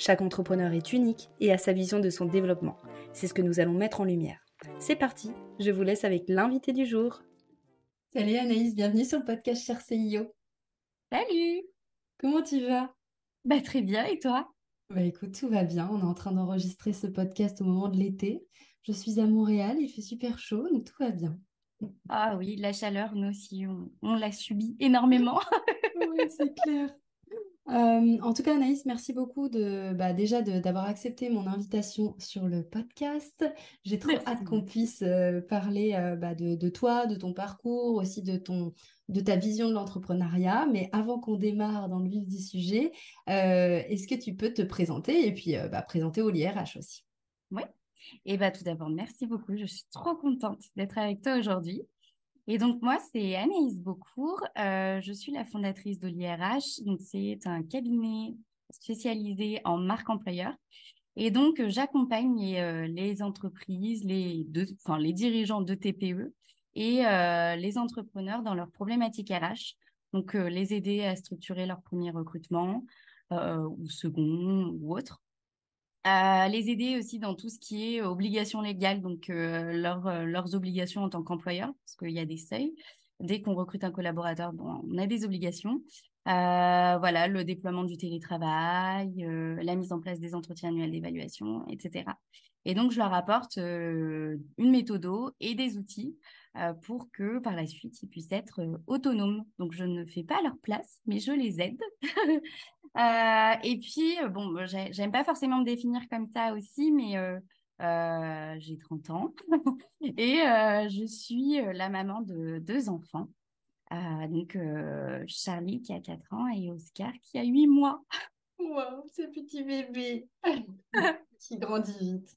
Chaque entrepreneur est unique et a sa vision de son développement. C'est ce que nous allons mettre en lumière. C'est parti, je vous laisse avec l'invité du jour. Salut Anaïs, bienvenue sur le podcast Cher CIO. Salut Comment tu vas? Bah très bien, et toi? Bah écoute, tout va bien. On est en train d'enregistrer ce podcast au moment de l'été. Je suis à Montréal, il fait super chaud, donc tout va bien. Ah oui, la chaleur, nous aussi, on, l'a subi énormément. oui, c'est clair. Euh, en tout cas, Anaïs, merci beaucoup de, bah, déjà d'avoir accepté mon invitation sur le podcast. J'ai trop hâte qu'on puisse euh, parler euh, bah, de, toi, de ton parcours, aussi de, ton, de ta vision de l'entrepreneuriat. Mais avant qu'on démarre dans le vif du sujet, est-ce que tu peux te présenter et puis bah, présenter au LIRH aussi? Oui. Et bah, tout d'abord, merci beaucoup. Je suis trop contente d'être avec toi aujourd'hui. Et donc, moi, c'est Anaïs Beaucourt. Euh, je suis la fondatrice de l'IRH. Donc, c'est un cabinet spécialisé en marque employeur. Et donc, j'accompagne les, euh, entreprises, les, enfin, les dirigeants de TPE et euh, les entrepreneurs dans leurs problématiques RH. Donc, les aider à structurer leur premier recrutement ou second ou autre les aider aussi dans tout ce qui est obligations légales, donc euh, euh, leurs obligations en tant qu'employeur, parce qu'il y a des seuils. Dès qu'on recrute un collaborateur, bon, on a des obligations. Euh, voilà, le déploiement du télétravail, la mise en place des entretiens annuels d'évaluation, etc. Et donc, je leur apporte une méthode et des outils pour que par la suite, ils puissent être autonomes. Donc, je ne fais pas leur place, mais je les aide. Euh, et puis, euh, bon, j'aime pas forcément me définir comme ça aussi, mais euh, j'ai 30 ans et je suis la maman de deux enfants. donc, Charlie qui a 4 ans et Oscar qui a 8 mois. Wow, ce petit bébé qui grandit vite.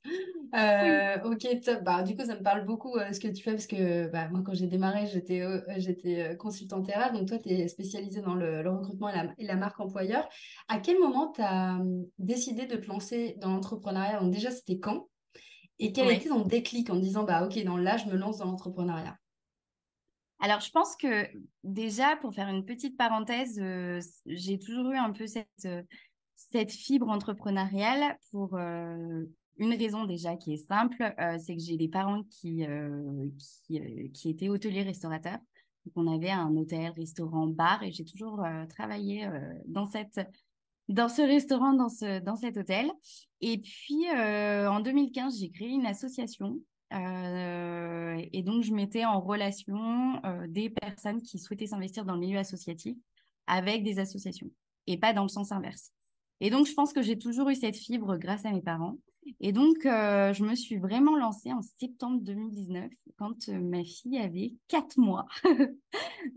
Euh, ok, top. Bah, du coup, ça me parle beaucoup euh, ce que tu fais parce que bah, moi, quand j'ai démarré, j'étais euh, j'étais consultante RH. Donc, toi, tu es spécialisée dans le, recrutement et la, marque employeur. À quel moment tu as hum, décidé de te lancer dans l'entrepreneuriat? Donc, déjà, c'était quand? Et quel a été ton déclic en disant, bah, ok, dans là, je me lance dans l'entrepreneuriat? Alors, je pense que déjà, pour faire une petite parenthèse, j'ai toujours eu un peu cette, cette fibre entrepreneuriale pour euh, une raison déjà qui est simple, euh, c'est que j'ai des parents qui, euh, qui, qui, étaient hôteliers restaurateurs. Donc on avait un hôtel, restaurant, bar et j'ai toujours travaillé dans, cette, dans ce restaurant, dans, ce, dans cet hôtel. Et puis en 2015, j'ai créé une association et donc, je mettais en relation des personnes qui souhaitaient s'investir dans le milieu associatif avec des associations et pas dans le sens inverse. Et donc, je pense que j'ai toujours eu cette fibre grâce à mes parents. Et donc, euh, je me suis vraiment lancée en septembre 2019, quand euh, ma fille avait quatre mois.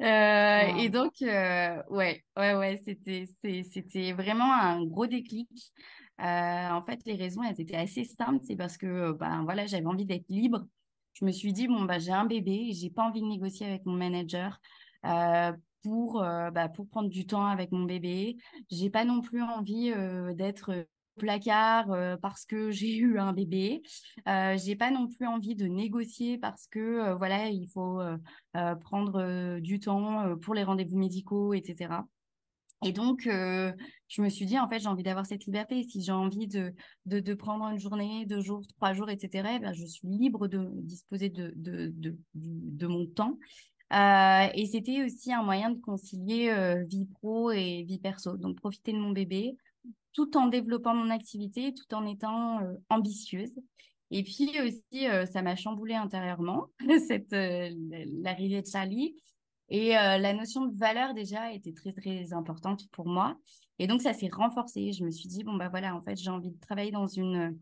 Euh, et donc, ouais, ouais, ouais, c'était, c'était vraiment un gros déclic. en fait, les raisons, elles étaient assez simples. C'est parce que, ben voilà, j'avais envie d'être libre. Je me suis dit, bon, bah, j'ai un bébé, j'ai pas envie de négocier avec mon manager pour, euh, bah, pour prendre du temps avec mon bébé. J'ai pas non plus envie euh, d'être au placard euh, parce que j'ai eu un bébé. j'ai pas non plus envie de négocier parce que voilà, il faut prendre du temps pour les rendez-vous médicaux, etc. Et donc, je me suis dit, en fait, j'ai envie d'avoir cette liberté. Si j'ai envie de, de, de, prendre une journée, deux jours, trois jours, etc., eh ben, je suis libre de disposer de, de, de, de mon temps. Et c'était aussi un moyen de concilier vie pro et vie perso. Donc, profiter de mon bébé tout en développant mon activité, tout en étant ambitieuse. Et puis aussi, ça m'a chamboulé intérieurement, cette l'arrivée de Charlie. Et la notion de valeur déjà était très très importante pour moi. Et donc ça s'est renforcé. Je me suis dit bon bah voilà, en fait j'ai envie de travailler dans une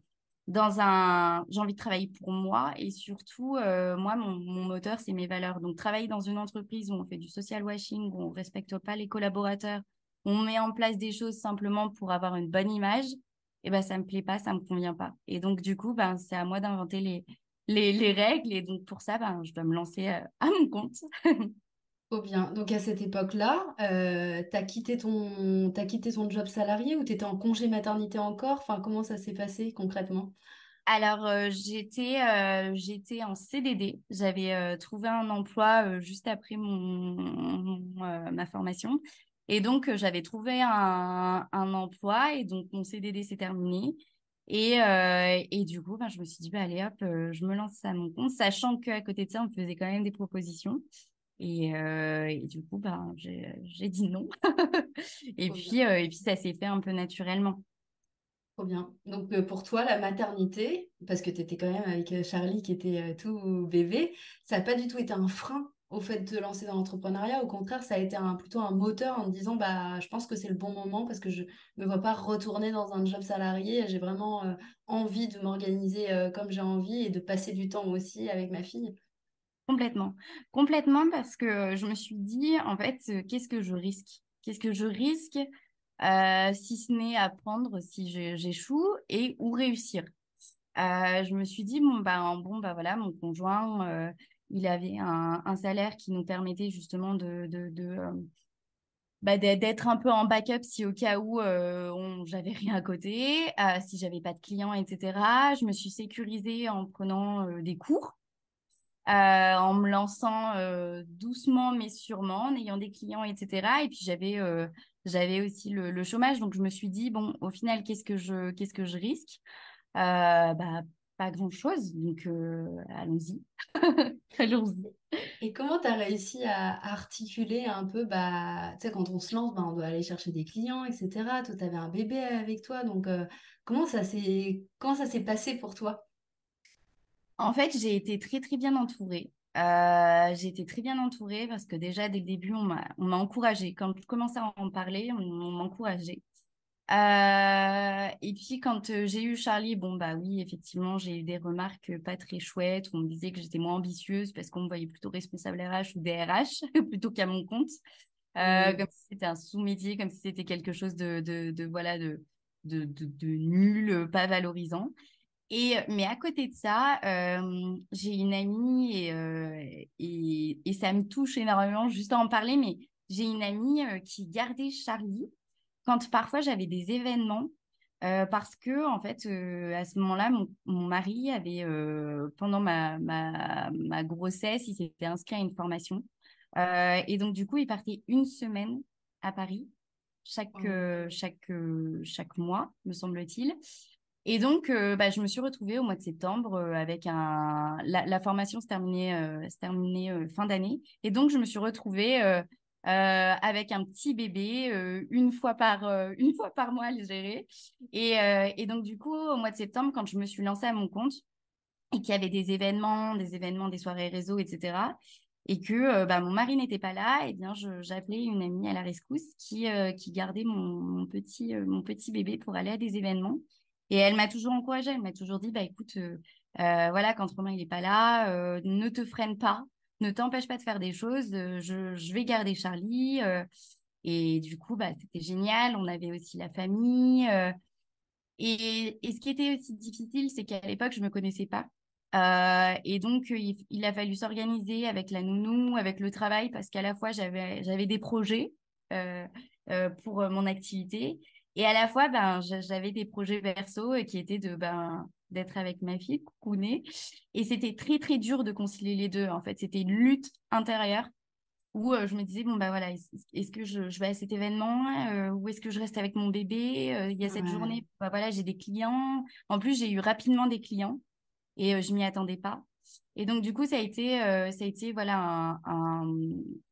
dans un j'ai envie de travailler pour moi et surtout moi mon, moteur c'est mes valeurs. Donc travailler dans une entreprise où on fait du social washing, où on respecte pas les collaborateurs, on met en place des choses simplement pour avoir une bonne image, et ben ça me plaît pas, ça me convient pas. Et donc du coup, ben c'est à moi d'inventer les, les, règles et donc pour ça, ben je dois me lancer euh, à mon compte. Trop bien. Donc à cette époque-là, euh, tu as quitté ton as quitté ton job salarié ou tu étais en congé maternité encore? Enfin, comment ça s'est passé concrètement? Alors, euh, j'étais j'étais en CDD. J'avais trouvé un emploi juste après mon, ma formation. Et donc, euh, j'avais trouvé un, emploi et donc mon CDD s'est terminé. Et, euh, et du coup, ben, je me suis dit, bah, allez hop, euh, je me lance à mon compte, sachant qu'à côté de ça, on me faisait quand même des propositions. Et, et du coup, ben, j'ai dit non. et, puis, et puis, ça s'est fait un peu naturellement. Trop bien. Donc, pour toi, la maternité, parce que tu étais quand même avec Charlie qui était tout bébé, ça n'a pas du tout été un frein au fait de lancer dans l'entrepreneuriat? Au contraire, ça a été un, plutôt un moteur en me disant bah, je pense que c'est le bon moment parce que je ne me vois pas retourner dans un job salarié. J'ai vraiment euh, envie de m'organiser euh, comme j'ai envie et de passer du temps aussi avec ma fille. Complètement. Complètement parce que je me suis dit, en fait, qu'est-ce que je risque? Qu'est-ce que je risque si ce n'est apprendre si j'échoue et ou réussir? Je me suis dit bon bah bon bah voilà mon conjoint il avait un, salaire qui nous permettait justement de, euh, bah, d'être un peu en backup si au cas où j'avais rien à côté, si j'avais pas de clients, etc. Je me suis sécurisée en prenant des cours, en me lançant doucement mais sûrement, en ayant des clients, etc. Et puis j'avais j'avais aussi le, chômage, donc je me suis dit bon, au final, qu'est-ce que je que je risque? Bah, pas grand-chose, donc euh, allons-y. allons-y. Et comment tu as réussi à articuler un peu, bah, tu sais, quand on se lance, bah, on doit aller chercher des clients, etc. Toi, tu avais un bébé avec toi, donc euh, comment ça s'est passé pour toi? En fait, j'ai été très très bien entourée. Euh, j'ai été très bien entourée parce que déjà dès le début, on m'a encouragée. Quand je commençais à en parler, on, on m'encourageait. Euh, et puis quand euh, j'ai eu Charlie, bon bah oui, effectivement, j'ai eu des remarques pas très chouettes. On me disait que j'étais moins ambitieuse parce qu'on me voyait plutôt responsable RH ou DRH plutôt qu'à mon compte, euh, comme si c'était un sous-métier, comme si c'était quelque chose de, de, de voilà de, de, de, nul, pas valorisant. Et mais à côté de ça, j'ai une amie et, et, et ça me touche énormément juste à en parler, mais j'ai une amie qui gardait Charlie quand parfois j'avais des événements, euh, parce que en fait, à ce moment-là, mon, mari avait, pendant ma, ma, ma, grossesse, il s'était inscrit à une formation. et donc, du coup, il partait une semaine à Paris, chaque, chaque, chaque mois, me semble-t-il. Et donc, bah, je me suis retrouvée au mois de septembre avec un. La, formation se terminait, se terminait fin d'année. Et donc, je me suis retrouvée euh, avec un petit bébé euh, une fois par euh, une fois par mois à le gérer et, et, donc du coup au mois de septembre quand je me suis lancée à mon compte et qu'il y avait des événements des événements des soirées réseau etc et que bah, mon mari n'était pas là et eh bien j'appelais une amie à la rescousse qui qui gardait mon, petit mon petit bébé pour aller à des événements et elle m'a toujours encouragée elle m'a toujours dit bah écoute voilà quand Romain il est pas là ne te freine pas ne t'empêche pas de faire des choses. Euh, je, vais garder Charlie. Euh, et du coup, bah, c'était génial. On avait aussi la famille. Euh, et, ce qui était aussi difficile, c'est qu'à l'époque, je ne me connaissais pas. et donc, il, a fallu s'organiser avec la nounou, avec le travail, parce qu'à la fois, j'avais des projets pour mon activité. Et à la fois, ben, j'avais des projets perso qui étaient de ben, d'être avec ma fille, coucounée. Et c'était très, très dur de concilier les deux. En fait, c'était une lutte intérieure où euh, je me disais, bon, bah voilà, est-ce que je, vais à cet événement euh, ou est-ce que je reste avec mon bébé euh, Il y a cette journée, bah, voilà, j'ai des clients. En plus, j'ai eu rapidement des clients et je m'y attendais pas. Et donc, du coup, ça a été, euh, ça a été voilà, un,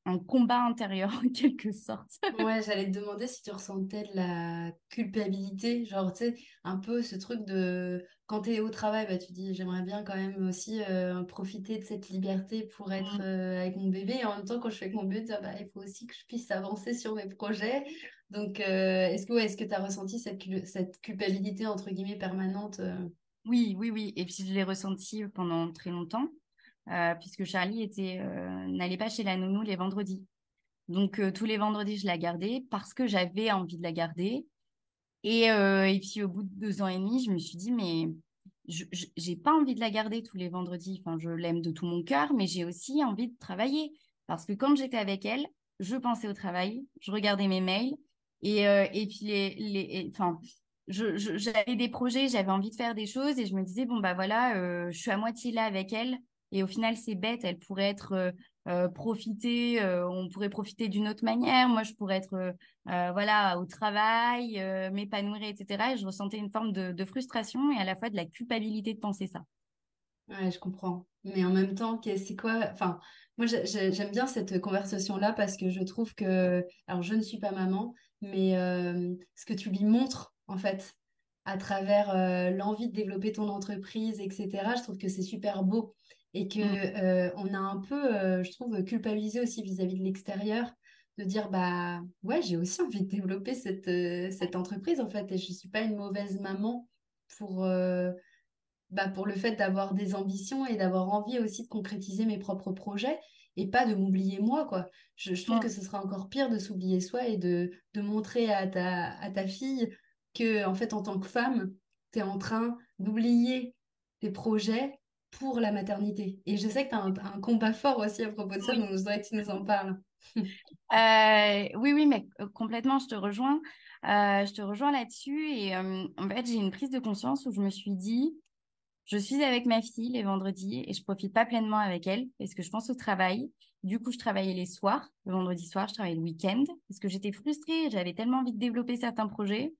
un, combat intérieur, en quelque sorte. ouais, j'allais te demander si tu ressentais de la culpabilité, genre, tu sais, un peu ce truc de quand tu es au travail, bah, tu dis, j'aimerais bien quand même aussi euh, profiter de cette liberté pour être mmh. euh, avec mon bébé. Et en même temps, quand je avec mon bébé, bah, il faut aussi que je puisse avancer sur mes projets. Donc, est-ce que que tu as ressenti cette, cette culpabilité, entre guillemets, permanente oui, oui, oui. Et puis je l'ai ressenti pendant très longtemps, euh, puisque Charlie était euh, n'allait pas chez la nounou les vendredis. Donc euh, tous les vendredis, je la gardais parce que j'avais envie de la garder. Et, et puis au bout de deux ans et demi, je me suis dit, mais je n'ai pas envie de la garder tous les vendredis. Enfin, je l'aime de tout mon cœur, mais j'ai aussi envie de travailler. Parce que quand j'étais avec elle, je pensais au travail, je regardais mes mails. Et, et puis les, les, j'avais des projets, j'avais envie de faire des choses et je me disais, bon, bah voilà, euh, je suis à moitié là avec elle. Et au final, c'est bête, elle pourrait être euh, euh profitée, euh, on pourrait profiter d'une autre manière. Moi, je pourrais être voilà, au travail, m'épanouir, etc. Et je ressentais une forme de, de, frustration et à la fois de la culpabilité de penser ça. Ouais, je comprends. Mais en même temps, c'est quoi Enfin, moi, j'aime bien cette conversation-là parce que je trouve que, alors, je ne suis pas maman, mais ce que tu lui montres en fait, à travers euh, l'envie de développer ton entreprise, etc. Je trouve que c'est super beau et que mm. euh, on a un peu, euh, je trouve, culpabilisé aussi vis-à-vis de l'extérieur de dire bah ouais j'ai aussi envie de développer cette, cette entreprise en fait et je suis pas une mauvaise maman pour bah, pour le fait d'avoir des ambitions et d'avoir envie aussi de concrétiser mes propres projets et pas de m'oublier moi quoi je, trouve que ce sera encore pire de s'oublier soi et de, de montrer à ta, à ta fille que, en fait, en tant que femme, tu es en train d'oublier tes projets pour la maternité. Et je sais que tu as un, combat fort aussi à propos de ça, donc je voudrais que tu nous en parles. Euh, oui, oui, mais euh, complètement, je te rejoins. Euh, je te rejoins là-dessus. Et en fait, j'ai une prise de conscience où je me suis dit, je suis avec ma fille les vendredis et je profite pas pleinement avec elle parce que je pense au travail. Du coup, je travaillais les soirs. Le vendredi soir, je travaillais le week-end parce que j'étais frustrée. J'avais tellement envie de développer certains projets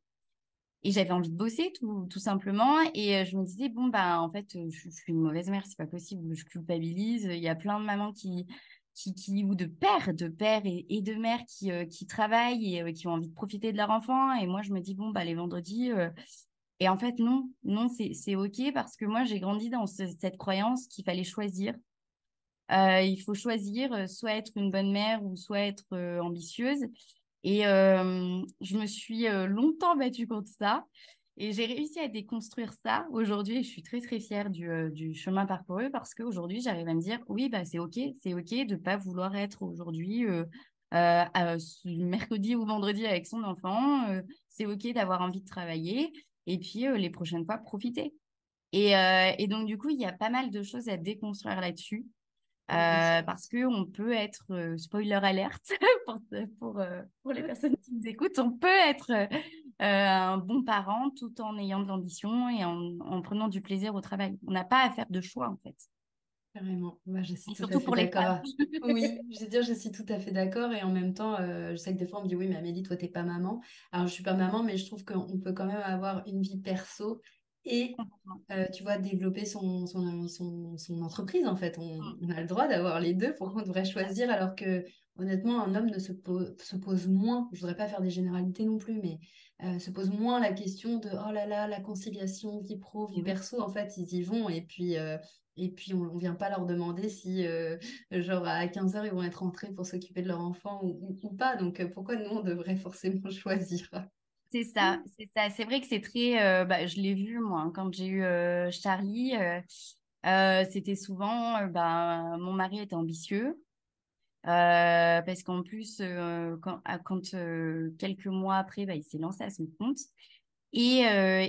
et j'avais envie de bosser tout, tout simplement. Et euh, je me disais, bon, bah, en fait, euh, je, suis une mauvaise mère, c'est pas possible, je culpabilise. Il y a plein de mamans qui, qui, qui ou de pères, de pères et, de mères qui, euh, qui travaillent et qui ont envie de profiter de leur enfant. Et moi, je me dis, bon, bah, les vendredis. Et en fait, non, non, c'est OK parce que moi, j'ai grandi dans cette croyance qu'il fallait choisir. il faut choisir soit être une bonne mère ou soit être ambitieuse. Et je me suis longtemps battue contre ça. Et j'ai réussi à déconstruire ça aujourd'hui. Je suis très, très fière du, du chemin parcouru parce qu'aujourd'hui, j'arrive à me dire oui, bah, c'est OK. C'est OK de ne pas vouloir être aujourd'hui mercredi ou vendredi avec son enfant. c'est OK d'avoir envie de travailler. Et puis, les prochaines fois, profiter. Et, et donc, du coup, il y a pas mal de choses à déconstruire là-dessus. Euh, parce qu'on peut être, euh, spoiler alerte pour, pour, euh, pour, les personnes qui nous écoutent, on peut être un bon parent tout en ayant de l'ambition et en, en, prenant du plaisir au travail. On n'a pas à faire de choix en fait. Carrément, Moi, je suis tout surtout à fait pour les femmes. oui, je veux dire, je suis tout à fait d'accord et en même temps, je sais que des fois on me dit oui, mais Amélie, toi, t'es pas maman. Alors, je suis pas maman, mais je trouve qu'on peut quand même avoir une vie perso et euh, tu vois développer son, son, son, son, entreprise en fait. On, mm. on a le droit d'avoir les deux pourquoi on devrait choisir alors que honnêtement un homme ne se, pose, se pose moins je voudrais pas faire des généralités non plus mais euh, se pose moins la question de oh là là la conciliation vie pro vie perso en fait ils y vont et puis euh, et puis on, ne vient pas leur demander si genre à 15h ils vont être rentrés pour s'occuper de leur enfant ou, ou pas. Donc pourquoi nous on devrait forcément choisir? C'est ça, c'est ça. C'est vrai que c'est très. Euh, bah, je l'ai vu, moi, hein, quand j'ai eu euh, Charlie. Euh, c'était souvent. bah, mon mari était ambitieux. parce qu'en plus, quand, quand quelques mois après, bah, il s'est lancé à son compte. Et,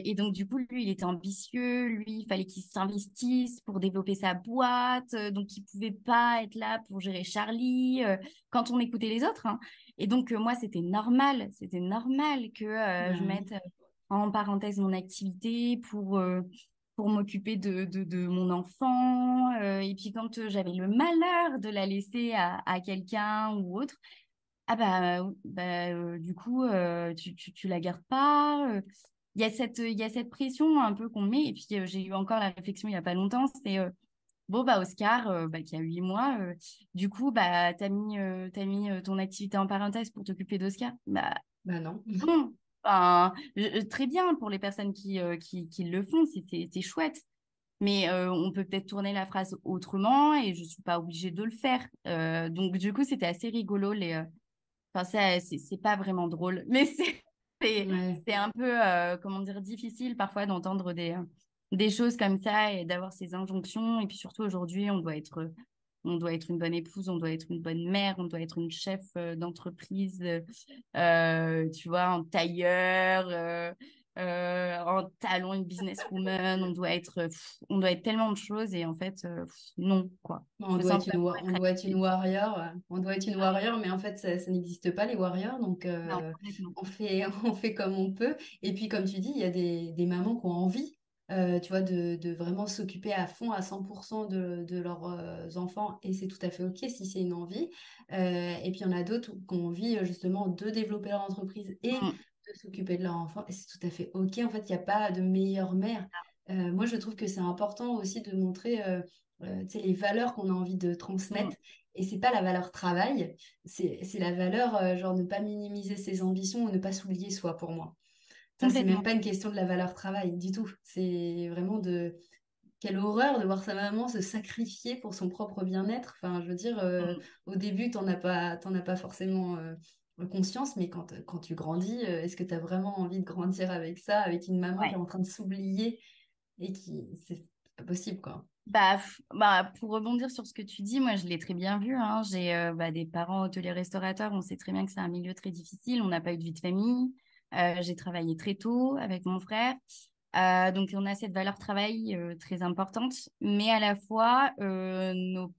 et, donc, du coup, lui, il était ambitieux. Lui, il fallait qu'il s'investisse pour développer sa boîte. donc, il ne pouvait pas être là pour gérer Charlie quand on écoutait les autres. Hein. Et donc, euh, moi, c'était normal, c'était normal que euh, je bah mette euh, en parenthèse mon activité pour, pour m'occuper de, de, mon enfant. et puis, quand j'avais le malheur de la laisser à, à quelqu'un ou autre, ah bah, bah du coup, tu, tu, tu, la gardes pas. Il y, a cette, il y a cette pression un peu qu'on met. Et puis, j'ai eu encore la réflexion il n'y a pas longtemps, c'est Bon, bah, Oscar, bah, qui a huit mois, du coup, bah, tu as mis, as mis ton activité en parenthèse pour t'occuper d'Oscar. Bah, bah non. Enfin, très bien pour les personnes qui, qui, qui le font, c'est chouette. Mais on peut peut-être tourner la phrase autrement et je ne suis pas obligée de le faire. donc, du coup, c'était assez rigolo. Les, Enfin, c'est pas vraiment drôle, mais c'est c'est un peu, comment dire, difficile parfois d'entendre des, des choses comme ça et d'avoir ces injonctions. Et puis surtout, aujourd'hui, on doit être on doit être une bonne épouse, on doit être une bonne mère, on doit être une chef d'entreprise, euh, tu vois, en tailleur, euh, euh, en talent, une businesswoman, on doit être, on doit être tellement de choses et en fait, non, quoi. On doit, être une, on doit être une warrior, on doit être une warrior, mais en fait, ça, n'existe pas les warriors, donc on fait, on fait comme on peut. Et puis, comme tu dis, il y a des, des mamans qui ont envie euh, tu vois, de, de vraiment s'occuper à fond, à 100% de, de leurs euh, enfants, et c'est tout à fait OK si c'est une envie. Euh, et puis, il y en a d'autres qui ont envie justement de développer leur entreprise et mmh. De s'occuper de leurs enfants, et c'est tout à fait OK. En fait, il n'y a pas de meilleure mère. moi, je trouve que c'est important aussi de montrer les valeurs qu'on a envie de transmettre. Mmh. Et c'est pas la valeur travail, c'est la valeur, genre, ne pas minimiser ses ambitions ou ne pas s'oublier soi pour moi c'est même pas une question de la valeur travail du tout. C'est vraiment de quelle horreur de voir sa maman se sacrifier pour son propre bien-être. Enfin, je veux dire, euh, mm. au début, tu n'en as, pas, as pas forcément euh, conscience, mais quand, quand tu grandis, euh, est-ce que tu as vraiment envie de grandir avec ça, avec une maman qui est en train de s'oublier et qui. C'est pas possible, quoi? Bah, bah, pour rebondir sur ce que tu dis, moi je l'ai très bien vu. Hein. J'ai bah, des parents hôteliers restaurateurs, on sait très bien que c'est un milieu très difficile, on n'a pas eu de vie de famille. Euh, j'ai travaillé très tôt avec mon frère. Euh, donc, on a cette valeur travail euh, très importante. Mais à la fois, nos,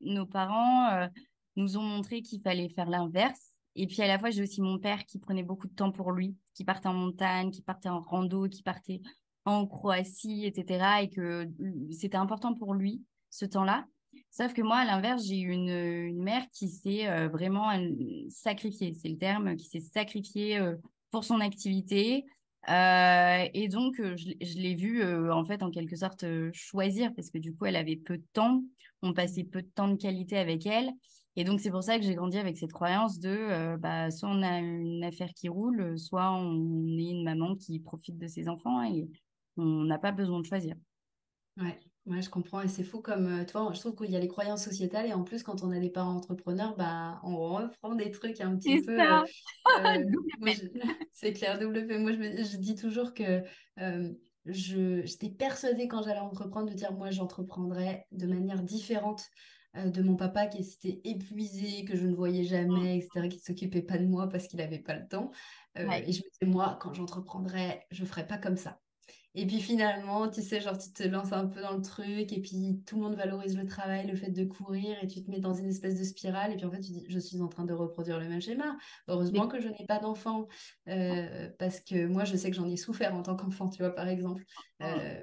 nos, parents nous ont montré qu'il fallait faire l'inverse. Et puis, à la fois, j'ai aussi mon père qui prenait beaucoup de temps pour lui, qui partait en montagne, qui partait en rando, qui partait en Croatie, etc. Et que c'était important pour lui, ce temps-là. Sauf que moi, à l'inverse, j'ai une, une, mère qui s'est vraiment sacrifiée, c'est le terme, qui s'est sacrifiée pour son activité. Euh, et donc, euh, je, l'ai vue, euh, en fait, en quelque sorte, choisir, parce que du coup, elle avait peu de temps, on passait peu de temps de qualité avec elle. Et donc, c'est pour ça que j'ai grandi avec cette croyance de bah, soit on a une affaire qui roule, soit on est une maman qui profite de ses enfants et on n'a pas besoin de choisir. Ouais. Ouais, je comprends. Et c'est fou comme, euh, toi, je trouve qu'il y a les croyances sociétales et en plus, quand on a des parents entrepreneurs, bah, on reprend des trucs un petit peu. Euh, euh, c'est clair, double Moi, je, je, dis toujours que je, j'étais persuadée quand j'allais entreprendre de dire, moi, j'entreprendrais de manière différente de mon papa qui s'était épuisé, que je ne voyais jamais, etc., qui ne s'occupait pas de moi parce qu'il n'avait pas le temps. Et je me disais, moi, quand j'entreprendrais, je ne ferais pas comme ça. Et puis finalement, tu sais, genre, tu te lances un peu dans le truc, et puis tout le monde valorise le travail, le fait de courir, et tu te mets dans une espèce de spirale, et puis en fait, tu dis, je suis en train de reproduire le même schéma. Heureusement que je n'ai pas d'enfant, euh, parce que moi, je sais que j'en ai souffert en tant qu'enfant, tu vois, par exemple. Euh,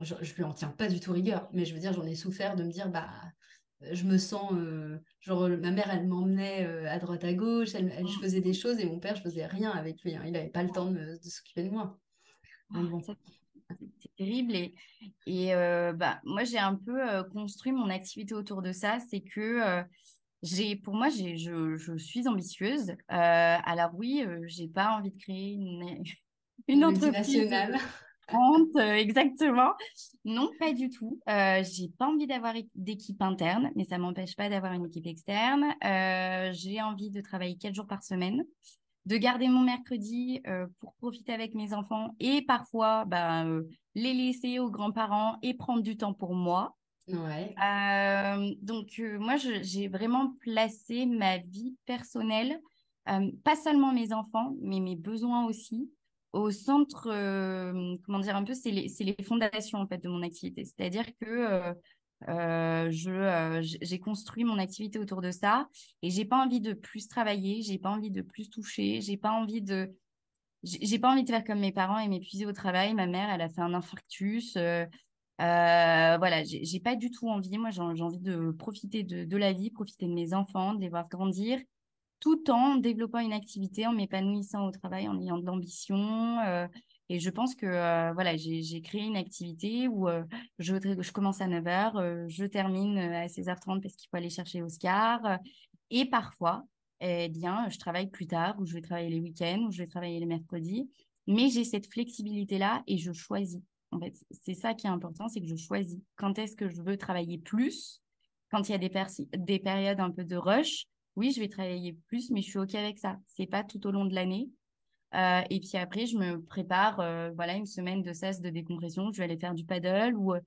je, ne lui en tiens pas du tout rigueur, mais je veux dire, j'en ai souffert de me dire, bah, je me sens, euh, genre, ma mère, elle m'emmenait à droite à gauche, elle, je faisais des choses, et mon père, je faisais rien avec lui. Hein. il n'avait pas le temps de, s'occuper de moi. Bon c'est terrible. Et, et euh, bah, moi, j'ai un peu euh, construit mon activité autour de ça. C'est que euh, j'ai, pour moi, j'ai, je, je, suis ambitieuse. alors oui, j'ai pas envie de créer une, une entreprise nationale. Exactement. Non, pas du tout. j'ai pas envie d'avoir d'équipe interne, mais ça m'empêche pas d'avoir une équipe externe. j'ai envie de travailler quatre jours par semaine de garder mon mercredi euh, pour profiter avec mes enfants et parfois bah, euh, les laisser aux grands-parents et prendre du temps pour moi. Ouais. Euh, donc moi, j'ai vraiment placé ma vie personnelle, pas seulement mes enfants, mais mes besoins aussi, au centre, comment dire un peu, c'est les, les, fondations en fait de mon activité. C'est-à-dire que euh, je, euh, j'ai construit mon activité autour de ça et j'ai pas envie de plus travailler, j'ai pas envie de plus toucher, j'ai pas envie de, j'ai pas envie de faire comme mes parents et m'épuiser au travail. Ma mère, elle a fait un infarctus. Euh, voilà, j'ai pas du tout envie. Moi, j'ai envie de profiter de, de, la vie, profiter de mes enfants, de les voir grandir, tout en développant une activité, en m'épanouissant au travail, en ayant de l'ambition Et je pense que voilà, j'ai créé une activité où je, je commence à 9h, je termine à 16h30 parce qu'il faut aller chercher Oscar. et parfois, eh bien, je travaille plus tard, ou je vais travailler les week-ends, ou je vais travailler les mercredis. Mais j'ai cette flexibilité-là et je choisis. En fait, c'est ça qui est important, c'est que je choisis. Quand est-ce que je veux travailler plus? Quand il y a des, des périodes un peu de rush, oui, je vais travailler plus, mais je suis OK avec ça. C'est pas tout au long de l'année. Euh, et puis après, je me prépare euh, voilà, une semaine de cesse de décompression. Je vais aller faire du paddle ou euh,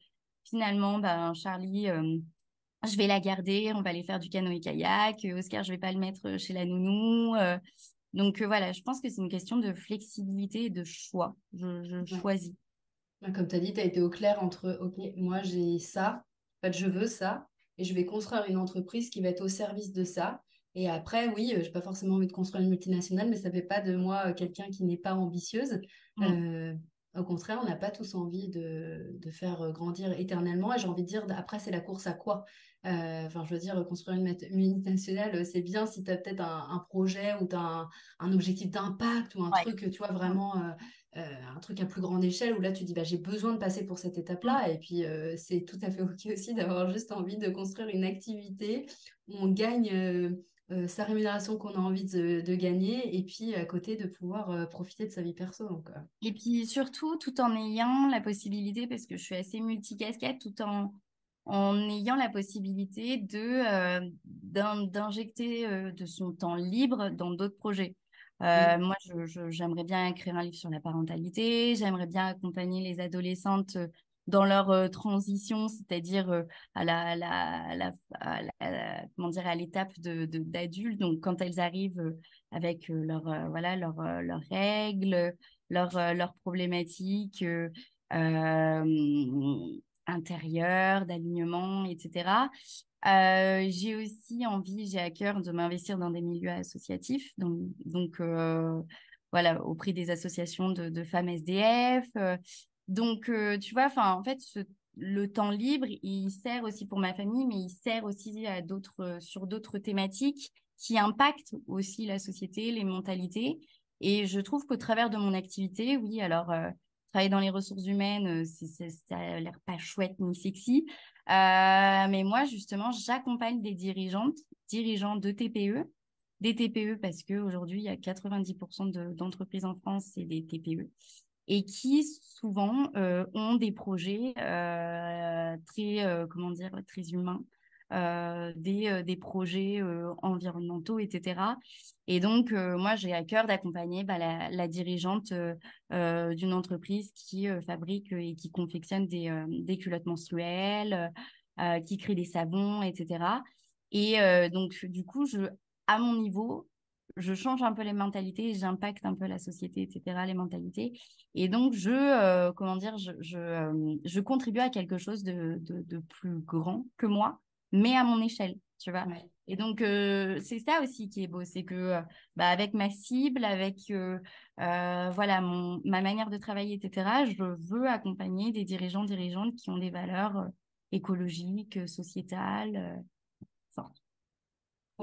finalement, ben, Charlie, je vais la garder. On va aller faire du canoë-kayak. Oscar, je vais pas le mettre chez la nounou. donc voilà, je pense que c'est une question de flexibilité et de choix. Je, choisis. Comme tu as dit, tu as été au clair entre OK, moi j'ai ça, en fait, je veux ça, et je vais construire une entreprise qui va être au service de ça. Et après, oui, je n'ai pas forcément envie de construire une multinationale, mais ça ne fait pas de moi quelqu'un qui n'est pas ambitieuse. Mmh. au contraire, on n'a pas tous envie de, de, faire grandir éternellement. Et j'ai envie de dire, après, c'est la course à quoi? Enfin, je veux dire, construire une multinationale, c'est bien si tu as peut-être un, projet ou tu as un, objectif d'impact ou un truc, tu vois, vraiment un truc à plus grande échelle où là, tu dis, bah, j'ai besoin de passer pour cette étape-là. Mmh. Et puis, c'est tout à fait OK aussi d'avoir juste envie de construire une activité où on gagne euh, sa rémunération qu'on a envie de, gagner et puis à côté de pouvoir euh, profiter de sa vie perso. Donc, euh. Et puis surtout, tout en ayant la possibilité, parce que je suis assez multicasquette, tout en, en ayant la possibilité de d'injecter de son temps libre dans d'autres projets. Moi, j'aimerais bien écrire un livre sur la parentalité, j'aimerais bien accompagner les adolescentes dans leur euh, transition, c'est-à-dire euh, à la, l'étape d'adulte. Donc quand elles arrivent euh, avec leur voilà leur leurs règles, leurs leurs problématiques intérieures, d'alignement, etc. j'ai aussi envie, j'ai à cœur de m'investir dans des milieux associatifs, donc, voilà, auprès des associations de femmes SDF, donc, euh, tu vois, en fait, le temps libre, il sert aussi pour ma famille, mais il sert aussi à d'autres, euh, sur d'autres thématiques qui impactent aussi la société, les mentalités. Et je trouve qu'au travers de mon activité, oui, alors euh, travailler dans les ressources humaines, ça a l'air pas chouette ni sexy, mais moi justement, j'accompagne des dirigeantes, dirigeants de TPE, des TPE parce qu'aujourd'hui, il y a 90% d'entreprises en France, c'est des TPE et qui souvent euh, ont des projets euh, très, euh, comment dire, très humains, des, des projets environnementaux, etc. Et donc, moi, j'ai à cœur d'accompagner bah, la, la, dirigeante d'une entreprise qui fabrique et qui confectionne des, des culottes menstruelles, qui crée des savons, etc. Et donc, du coup, je, à mon niveau, je change un peu les mentalités, j'impacte un peu la société, etc., les mentalités. Et donc, je, euh, comment dire, je, je, euh, je, contribue à quelque chose de, de, plus grand que moi, mais à mon échelle, tu vois. Et donc, euh, c'est ça aussi qui est beau, c'est que bah, avec ma cible, avec voilà mon, ma manière de travailler, etc., je veux accompagner des dirigeants, dirigeantes qui ont des valeurs écologiques, sociétales.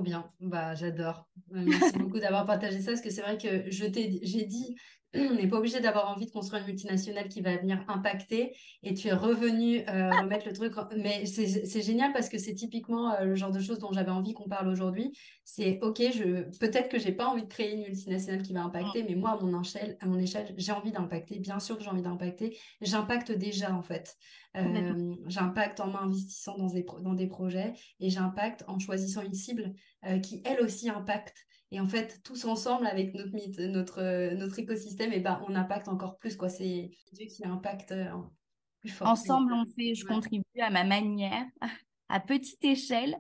Bien, bah j'adore. Merci beaucoup d'avoir partagé ça, parce que c'est vrai que je t'ai, j'ai dit on n'est pas obligé d'avoir envie de construire une multinationale qui va venir impacter et tu es revenu euh, remettre le truc. Mais c'est génial parce que c'est typiquement euh, le genre de choses dont j'avais envie qu'on parle aujourd'hui. C'est OK, je peut-être que j'ai pas envie de créer une multinationale qui va impacter, mais moi, à mon échelle, à mon échelle j'ai envie d'impacter. Bien sûr que j'ai envie d'impacter. J'impacte déjà, en fait. Euh, j'impacte en m'investissant dans des, dans des projets et j'impacte en choisissant une cible qui, elle aussi, impacte. Et en fait, tous ensemble, avec notre, notre, notre écosystème, et eh ben, on impacte encore plus. quoi. C'est Dieu qui impacte euh, plus fort. Ensemble, on fait, je contribue à ma manière, à petite échelle,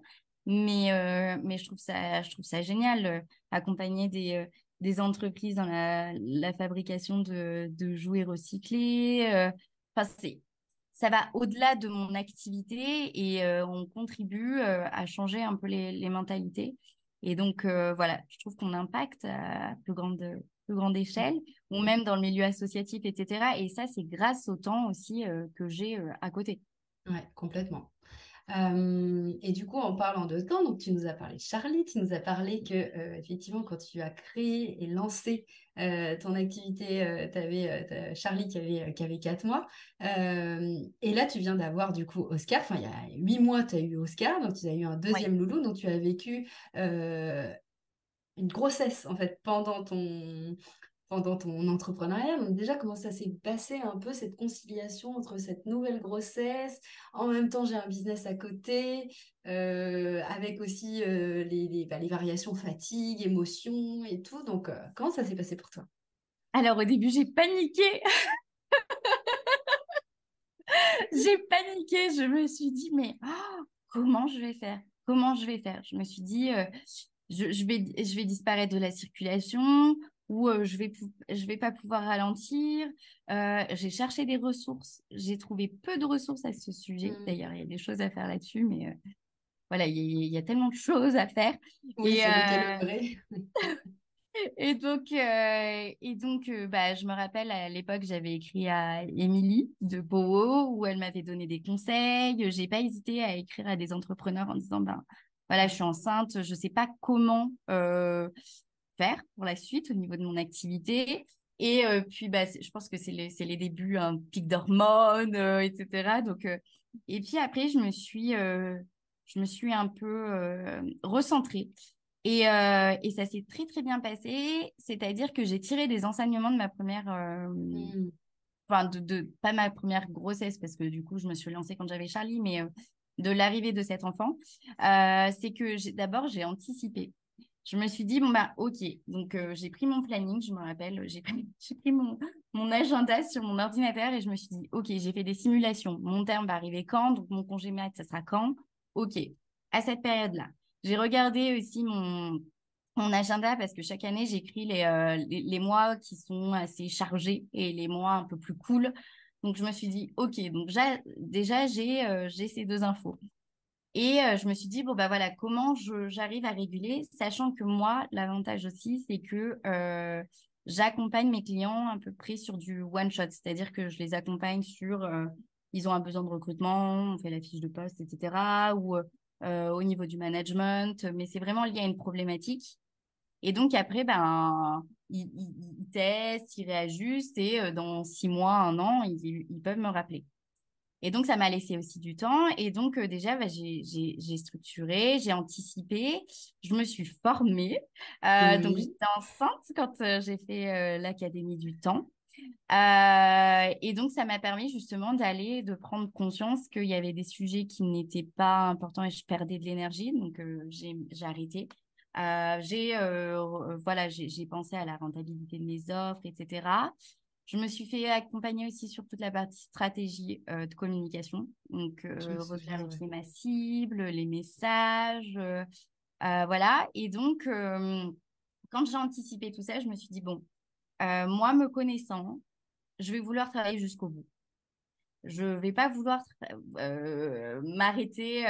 mais, euh, mais je, trouve ça, je trouve ça génial, euh, accompagner des, des entreprises dans la, la fabrication de, de, jouets recyclés. Enfin, ça va au-delà de mon activité et on contribue à changer un peu les, les mentalités. Et donc, euh, voilà, je trouve qu'on impacte à plus grande, plus grande échelle, ou même dans le milieu associatif, etc. Et ça, c'est grâce au temps aussi euh, que j'ai euh, à côté. Ouais, complètement. Et du coup, en parlant de temps, donc tu nous as parlé de Charlie, tu nous as parlé que effectivement, quand tu as créé et lancé ton activité, tu avais Charlie qui avait, qui avait 4 mois. et là, tu viens d'avoir du coup Oscar. Enfin, il y a 8 mois, tu as eu Oscar, donc tu as eu un deuxième loulou, donc tu as vécu une grossesse en fait pendant ton pendant ton entrepreneuriat. Donc déjà, comment ça s'est passé un peu cette conciliation entre cette nouvelle grossesse, en même temps j'ai un business à côté, euh, avec aussi euh, les, bah, les, variations fatigue, émotions et tout. Donc euh, comment ça s'est passé pour toi? Alors au début j'ai paniqué. j'ai paniqué, je me suis dit mais oh, comment je vais faire? Comment je vais faire? Je me suis dit je, je, vais, je vais disparaître de la circulation où je vais je vais pas pouvoir ralentir. j'ai cherché des ressources, j'ai trouvé peu de ressources à ce sujet. Mmh. D'ailleurs, il y a des choses à faire là-dessus, mais voilà, il y, a tellement de choses à faire. et, et donc, et donc bah, je me rappelle à l'époque, j'avais écrit à Émilie de Bowo où elle m'avait donné des conseils. J'ai pas hésité à écrire à des entrepreneurs en disant ben voilà, je suis enceinte, je sais pas comment faire pour la suite au niveau de mon activité. Et euh, puis, bah, je pense que c'est les, les, débuts, un pic d'hormones, euh, etc. Donc, euh, et puis après, je me suis, je me suis un peu recentrée. Et, et ça s'est très, très bien passé. C'est-à-dire que j'ai tiré des enseignements de ma première... Mmh. Enfin, de, de, pas ma première grossesse, parce que du coup, je me suis lancée quand j'avais Charlie, mais de l'arrivée de cet enfant. c'est que d'abord, j'ai anticipé je me suis dit, bon, bah, ok. Donc, euh, j'ai pris mon planning, je me rappelle, j'ai pris, mon, mon, agenda sur mon ordinateur et je me suis dit, ok, j'ai fait des simulations. Mon terme va arriver quand? Donc, mon congé mat, ça sera quand? Ok, à cette période-là. J'ai regardé aussi mon, mon agenda parce que chaque année, j'écris les, euh, les, mois qui sont assez chargés et les mois un peu plus cool. Donc, je me suis dit, OK, donc déjà, j'ai euh, ces deux infos. Et euh, je me suis dit, bon, bah voilà, comment j'arrive à réguler, sachant que moi, l'avantage aussi, c'est que euh, j'accompagne mes clients à peu près sur du one-shot, c'est-à-dire que je les accompagne sur, euh, ils ont un besoin de recrutement, on fait la fiche de poste, etc., ou au niveau du management, mais c'est vraiment lié à une problématique. Et donc après, ben, ils, testent, ils réajustent, et dans six mois, un an, ils peuvent me rappeler. Et donc, ça m'a laissé aussi du temps. Et donc, euh, déjà, bah, j'ai structuré, j'ai anticipé, je me suis formée. Euh, donc, j'étais enceinte quand euh, j'ai fait l'Académie du temps. et donc, ça m'a permis justement d'aller, de prendre conscience qu'il y avait des sujets qui n'étaient pas importants et je perdais de l'énergie. Donc, j'ai arrêté. j'ai voilà, j'ai pensé à la rentabilité de mes offres, etc. Je me suis fait accompagner aussi sur toute la partie stratégie euh, de communication. Donc, euh, revérifier ma cible, les messages, euh, euh, voilà. Et donc, quand j'ai anticipé tout ça, je me suis dit, bon, moi, me connaissant, je vais vouloir travailler jusqu'au bout. Je ne vais pas vouloir m'arrêter.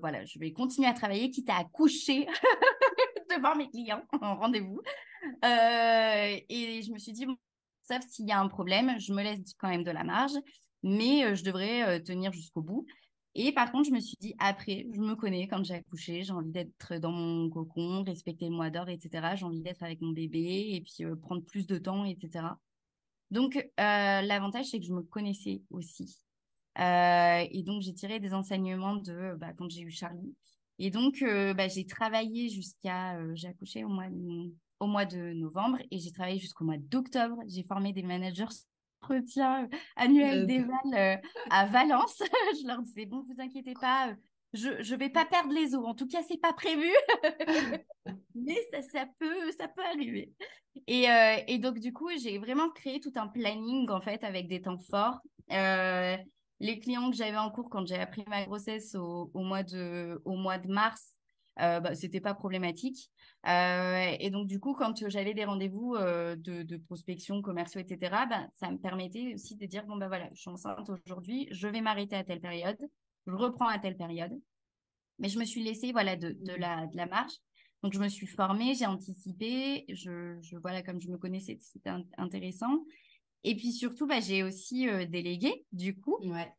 voilà, je vais continuer à travailler, quitte à accoucher devant mes clients en rendez-vous. et je me suis dit, bon, sauf s'il y a un problème, je me laisse quand même de la marge, mais euh, je devrais euh, tenir jusqu'au bout. Et par contre, je me suis dit, après, je me connais quand j'ai accouché, j'ai envie d'être dans mon cocon, respecter le mois d'or, etc. J'ai envie d'être avec mon bébé et puis euh, prendre plus de temps, etc. Donc, l'avantage, c'est que je me connaissais aussi. et donc, j'ai tiré des enseignements de bah, quand j'ai eu Charlie. Et donc, bah, j'ai travaillé jusqu'à, j'ai accouché au mois de au mois de novembre et j'ai travaillé jusqu'au mois d'octobre. J'ai formé des managers entretien euh, annuel d'Eval euh, à Valence. je leur disais, bon, vous inquiétez pas, euh, je ne vais pas perdre les eaux. En tout cas, c'est pas prévu. Mais ça, ça, peut, ça peut arriver. Et, et donc, du coup, j'ai vraiment créé tout un planning, en fait, avec des temps forts. les clients que j'avais en cours quand j'ai appris ma grossesse au, au, mois, de, au mois de mars, euh, bah, c'était pas problématique. Euh, et donc, du coup, quand j'avais des rendez-vous euh, de, prospection, commerciaux, etc., bah, ça me permettait aussi de dire, bon, bah voilà, je suis enceinte aujourd'hui, je vais m'arrêter à telle période, je reprends à telle période. Mais je me suis laissée, voilà, de, de, la, de la marge. Donc, je me suis formée, j'ai anticipé, je, je, voilà, comme je me connaissais, c'était intéressant. Et puis surtout, bah, j'ai aussi délégué, du coup. Ouais.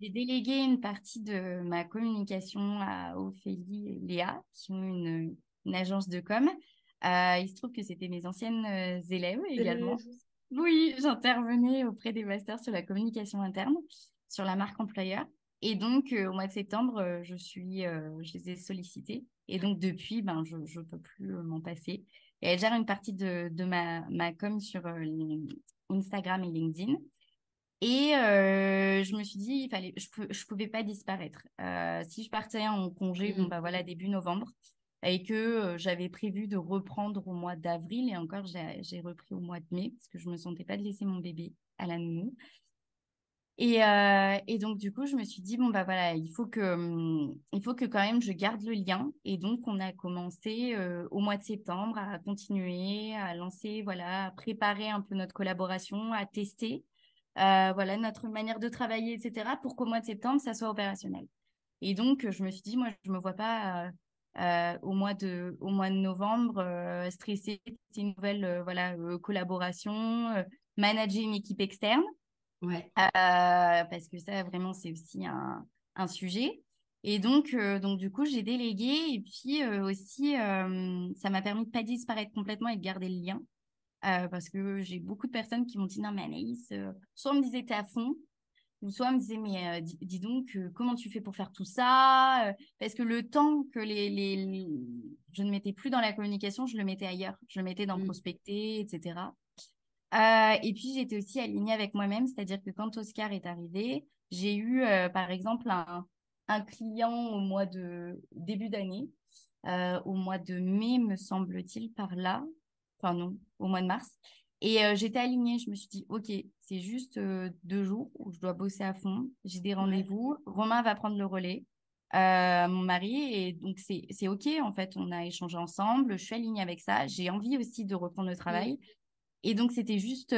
J'ai délégué une partie de ma communication à Ophélie et Léa, qui ont une, une agence de com. Euh, il se trouve que c'était mes anciennes euh, élèves également. Oui, j'intervenais auprès des masters sur la communication interne, sur la marque employeur. Et donc, euh, au mois de septembre, je, suis, je les ai sollicités. Et donc, depuis, ben, je ne peux plus m'en passer. Et elle gère une partie de, de ma, ma com sur Instagram et LinkedIn. Et je me suis dit, il fallait, je ne je pouvais pas disparaître. si je partais en congé, bon, mmh. bah, voilà, début novembre, et que j'avais prévu de reprendre au mois d'avril et encore j'ai repris au mois de mai parce que je me sentais pas de laisser mon bébé à la nounou. Et, et, donc du coup je me suis dit bon bah voilà il faut que mmh, il faut que quand même je garde le lien et donc on a commencé au mois de septembre à continuer à lancer voilà à préparer un peu notre collaboration à tester voilà notre manière de travailler etc pour qu'au mois de septembre ça soit opérationnel. Et donc je me suis dit moi je me vois pas euh, au mois de au mois de novembre euh, stresser une nouvelle euh, voilà collaboration manager une équipe externe. Ouais. Parce que ça vraiment c'est aussi un, un, sujet. Et donc donc du coup j'ai délégué et puis aussi ça m'a permis de pas disparaître complètement et de garder le lien parce que j'ai beaucoup de personnes qui m'ont dit non mais Anaïs soit on me disait t'es à fond ou soit me disait mais euh, dis, donc euh, comment tu fais pour faire tout ça euh, parce que le temps que les, les, je ne mettais plus dans la communication je le mettais ailleurs. Je le mettais dans mmh. prospecter etc et puis j'étais aussi alignée avec moi-même. C'est-à-dire que quand Oscar est arrivé j'ai eu par exemple un, un, client au mois de début d'année. Au mois de mai me semble-t-il par là enfin non au mois de mars et euh, j'étais alignée, je me suis dit, OK, c'est juste euh, deux jours où je dois bosser à fond. J'ai des rendez-vous. Romain va prendre le relais, euh, mon mari. Et donc, c'est OK, en fait. On a échangé ensemble. Je suis alignée avec ça. J'ai envie aussi de reprendre le travail. Et donc, c'était juste,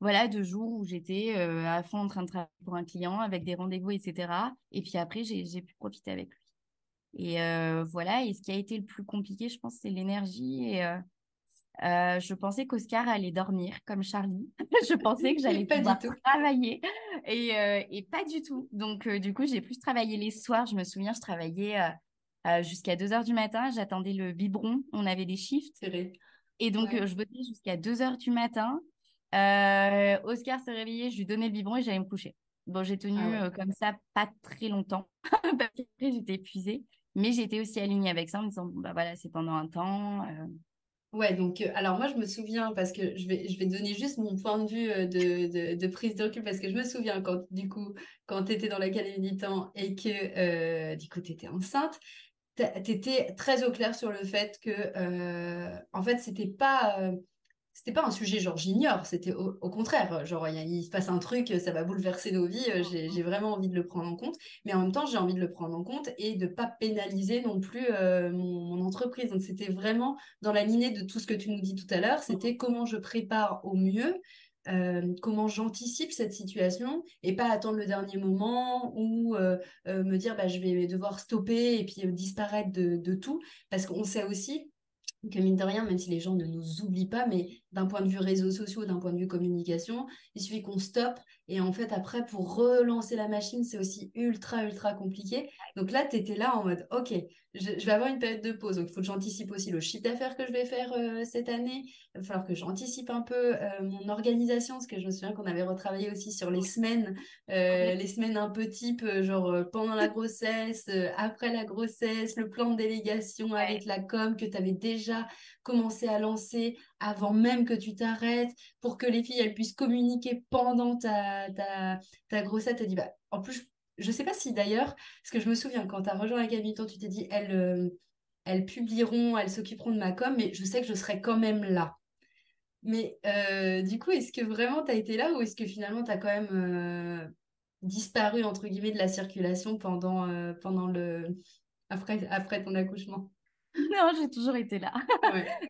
voilà, deux jours où j'étais à fond en train de travailler pour un client avec des rendez-vous, etc. Et puis après, j'ai pu profiter avec lui. Et voilà. Et ce qui a été le plus compliqué, je pense, c'est l'énergie et euh, je pensais qu'Oscar allait dormir comme Charlie. je pensais que j'allais pouvoir travailler et, euh, et, pas du tout. Donc, euh, du coup, j'ai plus travaillé les soirs. Je me souviens, je travaillais jusqu'à 2 heures du matin. J'attendais le biberon. On avait des shifts. Et donc, je bossais jusqu'à 2 heures du matin. Oscar se réveillait, je lui donnais le biberon et j'allais me coucher. Bon, j'ai tenu ah comme ça pas très longtemps. Après, j'étais épuisée. Mais j'étais aussi alignée avec ça en me disant, bah voilà, c'est pendant un temps. Ouais, donc euh, alors moi je me souviens parce que je vais, je vais donner juste mon point de vue euh, de, prise de recul parce que je me souviens quand du coup quand tu étais dans l'académie du temps et que euh, du coup tu étais enceinte, tu étais très au clair sur le fait que en fait c'était pas c'était pas un sujet genre j'ignore, c'était au, contraire, genre il, se passe un truc, ça va bouleverser nos vies, euh, j'ai vraiment envie de le prendre en compte, mais en même temps j'ai envie de le prendre en compte et de pas pénaliser non plus euh, mon, entreprise. Donc c'était vraiment dans la lignée de tout ce que tu nous dis tout à l'heure, c'était comment je prépare au mieux. Euh, comment j'anticipe cette situation et pas attendre le dernier moment ou me dire bah, je vais devoir stopper et puis disparaître de, de tout parce qu'on sait aussi que mine de rien, même si les gens ne nous oublient pas, mais d'un point de vue réseaux sociaux, d'un point de vue communication, il suffit qu'on stoppe. Et en fait, après, pour relancer la machine, c'est aussi ultra, ultra compliqué. Donc là, tu étais là en mode, OK, je, vais avoir une période de pause. Donc, il faut que j'anticipe aussi le chiffre d'affaires que je vais faire euh, cette année. Il va falloir que j'anticipe un peu euh, mon organisation, parce que je me souviens qu'on avait retravaillé aussi sur les semaines, euh, les semaines un peu type, genre pendant la grossesse, après la grossesse, le plan de délégation avec la com que tu avais déjà commencé à lancer avant même que tu t'arrêtes, pour que les filles elles puissent communiquer pendant ta, ta, grossesse. Tu dit, bah, en plus, je ne sais pas si d'ailleurs, parce que je me souviens, quand tu as rejoint la Cabiton, tu t'es dit, elles, euh, elles publieront, elles s'occuperont de ma com, mais je sais que je serai quand même là. Mais euh, du coup, est-ce que vraiment tu as été là ou est-ce que finalement tu as quand même euh, disparu, entre guillemets, de la circulation pendant, pendant le... après, après ton accouchement? Non, j'ai toujours été là.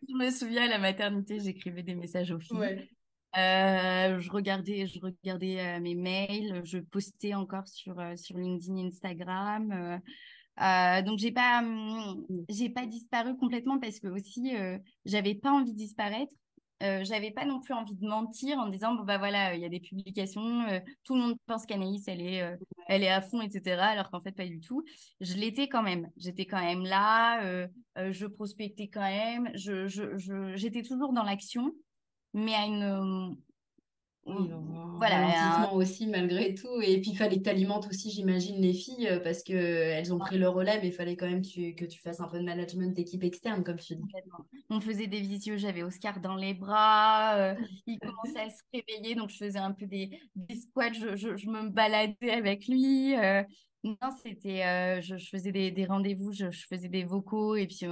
je me souviens à la maternité, j'écrivais des messages aux filles. Euh, je regardais, je regardais euh, mes mails, je postais encore sur, euh, sur LinkedIn, Instagram. donc j'ai pas, hum, j'ai pas disparu complètement parce que aussi j'avais pas envie de disparaître. Euh, j'avais pas non plus envie de mentir en disant bon bah voilà il y a des publications euh, tout le monde pense qu'Anaïs elle est euh, elle est à fond etc alors qu'en fait pas du tout. Je l'étais quand même. J'étais quand même là je prospectais quand même je j'étais toujours dans l'action mais à une oui, voilà, aussi malgré tout. Et puis il fallait que tu alimentes aussi, j'imagine, les filles euh, parce qu'elles ont pris le relais, mais il fallait quand même que tu fasses un peu de management d'équipe externe, comme tu dis. On faisait des visios, j'avais Oscar dans les bras, euh, il commençait à se réveiller, donc je faisais un peu des, des squats, je, je, me baladais avec lui. Euh. non, c'était, je, je, faisais des, des rendez-vous, je, faisais des vocaux et puis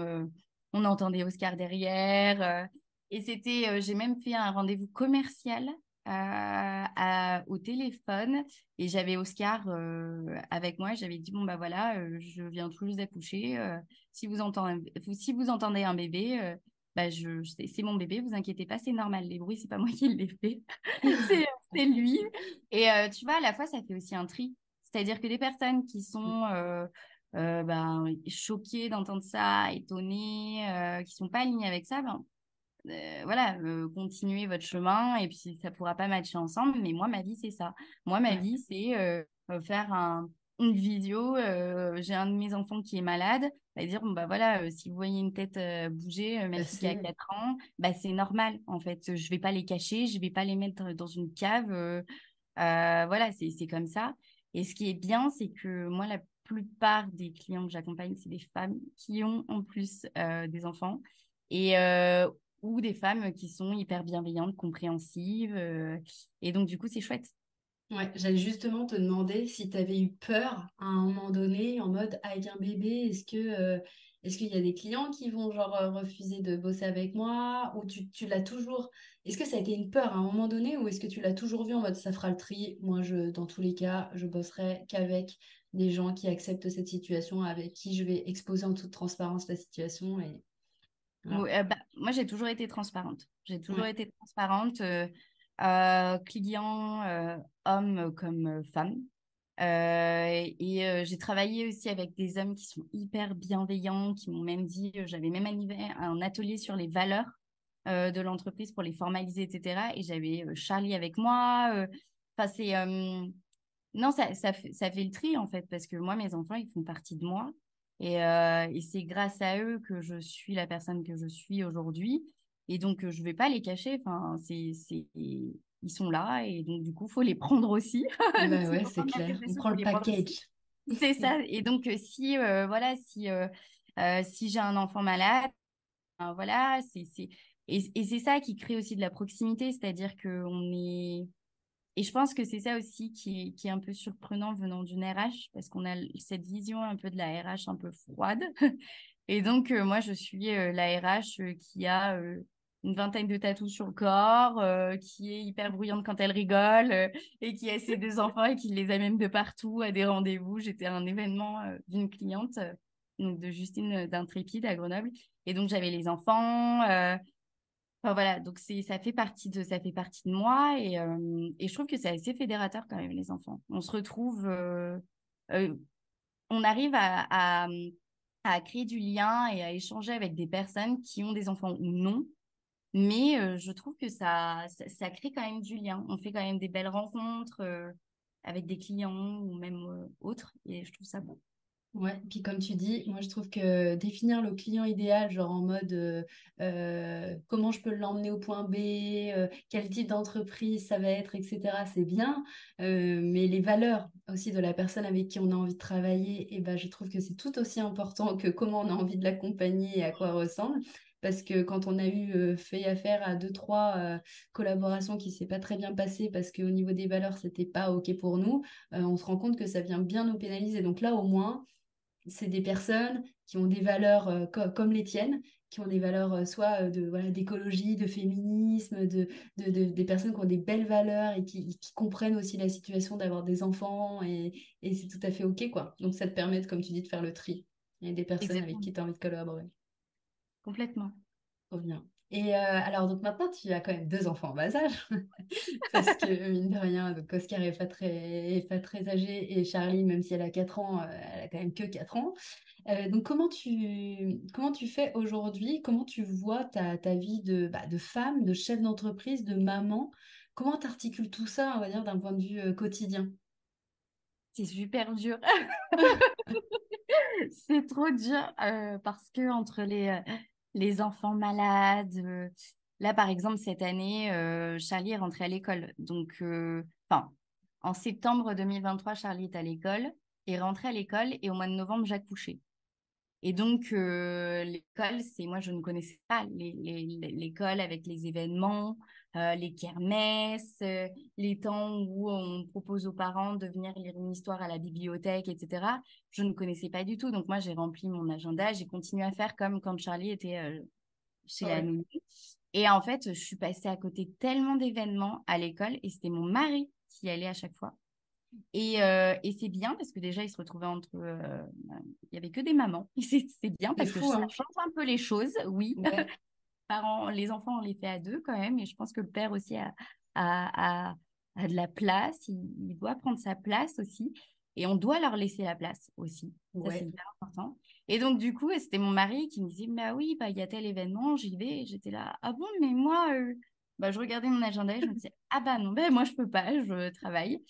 on entendait Oscar derrière. et c'était, j'ai même fait un rendez-vous commercial à, au téléphone et j'avais Oscar euh, avec moi. J'avais dit bon bah voilà, euh, je viens tout juste d'accoucher. Euh, si vous entendez, si vous entendez un bébé, bah je, c'est mon bébé. Vous inquiétez pas, c'est normal. Les bruits, c'est pas moi qui les fais, c'est lui. Et tu vois, à la fois, ça fait aussi un tri. C'est-à-dire que des personnes qui sont ben, choquées d'entendre ça, étonnées, qui sont pas alignées avec ça, ben, euh, voilà, euh, continuez votre chemin et puis ça pourra pas matcher ensemble. Mais moi, ma vie, c'est ça. Moi, ma vie, c'est euh, faire un, une vidéo. J'ai un de mes enfants qui est malade. à dire, bon, bah voilà, si vous voyez une tête bouger, même bah, s'il a 4 ans, bah, c'est normal. En fait, je vais pas les cacher, je vais pas les mettre dans une cave. voilà, c'est comme ça. Et ce qui est bien, c'est que moi, la plupart des clients que j'accompagne, c'est des femmes qui ont en plus des enfants. Et ou des femmes qui sont hyper bienveillantes, compréhensives. Et donc, du coup, c'est chouette. Ouais, j'allais justement te demander si tu avais eu peur à un moment donné, en mode avec un bébé, est-ce que est-ce qu'il y a des clients qui vont genre refuser de bosser avec moi? Ou tu, tu l'as toujours Est-ce que ça a été une peur à un moment donné ou est-ce que tu l'as toujours vu en mode ça fera le tri Moi, je dans tous les cas, je bosserai qu'avec des gens qui acceptent cette situation, avec qui je vais exposer en toute transparence la situation et euh, bah, moi, j'ai toujours été transparente. J'ai toujours été transparente, euh, euh, client, homme comme femme. et j'ai travaillé aussi avec des hommes qui sont hyper bienveillants, qui m'ont même dit, j'avais même animé un atelier sur les valeurs de l'entreprise pour les formaliser, etc. Et j'avais Charlie avec moi. Enfin, c'est non, ça, ça, fait, ça fait le tri en fait, parce que moi, mes enfants, ils font partie de moi. Euh, et, c'est grâce à eux que je suis la personne que je suis aujourd'hui. Et donc, je ne vais pas les cacher. Enfin, c'est, c'est... Ils sont là et donc, du coup, il faut les prendre aussi. Bah ouais, c'est clair. On prend le package. C'est ça. Et donc, euh, si, euh, voilà, si, si j'ai un enfant malade, voilà, c'est, c'est... Et, et c'est ça qui crée aussi de la proximité, c'est-à-dire qu'on est et je pense que c'est ça aussi qui est, un peu surprenant venant d'une RH, parce qu'on a cette vision un peu de la RH un peu froide. Et donc, euh, moi, je suis euh, la RH euh, qui a une vingtaine de tatous sur le corps, qui est hyper bruyante quand elle rigole, et qui a ses deux enfants et qui les amène de partout à des rendez-vous. J'étais à un événement d'une cliente, de Justine d'Intrépide à Grenoble. Et donc, j'avais les enfants, voilà, donc ça fait partie de ça fait partie de moi et, euh, et je trouve que c'est assez fédérateur quand même les enfants. On se retrouve, euh, euh, on arrive à, à, créer du lien et à échanger avec des personnes qui ont des enfants ou non, mais je trouve que ça, ça, ça crée quand même du lien. On fait quand même des belles rencontres avec des clients ou même autres et je trouve ça beau. Ouais, puis comme tu dis, moi je trouve que définir le client idéal, genre en mode euh, euh, comment je peux l'emmener au point B, euh, quel type d'entreprise ça va être, etc., c'est bien. mais les valeurs aussi de la personne avec qui on a envie de travailler, eh ben, je trouve que c'est tout aussi important que comment on a envie de l'accompagner et à quoi ressemble. Parce que quand on a eu fait affaire à deux, trois collaborations qui ne s'est pas très bien passées parce qu'au niveau des valeurs, c'était pas OK pour nous, on se rend compte que ça vient bien nous pénaliser. Donc là, au moins, c'est des personnes qui ont des valeurs euh, comme les tiennes, qui ont des valeurs euh, soit euh, de voilà d'écologie, de féminisme, de, des personnes qui ont des belles valeurs et qui, comprennent aussi la situation d'avoir des enfants et, c'est tout à fait ok quoi. Donc ça te permet, comme tu dis, de faire le tri. Il y a des personnes avec qui tu as envie de collaborer. Complètement. Trop bien. Et alors, donc maintenant, tu as quand même deux enfants en bas âge, parce que mine de rien, donc Oscar n'est pas très, pas très âgé et Charlie, même si elle a 4 ans, elle a quand même que 4 ans. donc, comment tu, comment tu fais aujourd'hui? Comment tu vois ta, ta vie de, bah, de femme, de chef d'entreprise, de maman? Comment tu articules tout ça, on va dire, d'un point de vue quotidien? C'est super dur. c'est trop dur parce que entre les, les enfants malades, là par exemple cette année, Charlie est rentré à l'école. Donc, enfin, en septembre 2023, Charlie est à l'école, est rentré à l'école et au mois de novembre, j'ai accouché. Et donc, l'école, c'est moi, je ne connaissais pas l'école avec les événements, euh, les kermesses, euh, les temps où on propose aux parents de venir lire une histoire à la bibliothèque, etc. Je ne connaissais pas du tout. Donc, moi, j'ai rempli mon agenda. J'ai continué à faire comme quand Charlie était euh, chez la nounou. Et en fait, je suis passée à côté tellement d'événements à l'école et c'était mon mari qui allait à chaque fois. Et, et c'est bien parce que déjà, il se retrouvait entre. il n'y avait que des mamans. C'est bien parce que ça hein. change un peu les choses, oui les enfants, on les fait à deux quand même. Et je pense que le père aussi a, a, a, de la place. Il, doit prendre sa place aussi. Et on doit leur laisser la place aussi. Ça, c'est hyper important. Et donc, du coup, c'était mon mari qui me disait, bah oui, bah, il y a tel événement, j'y vais. J'étais là, ah bon, mais moi, euh, bah, je regardais mon agenda et je me disais, ah bah non, bah, moi, je peux pas, je travaille.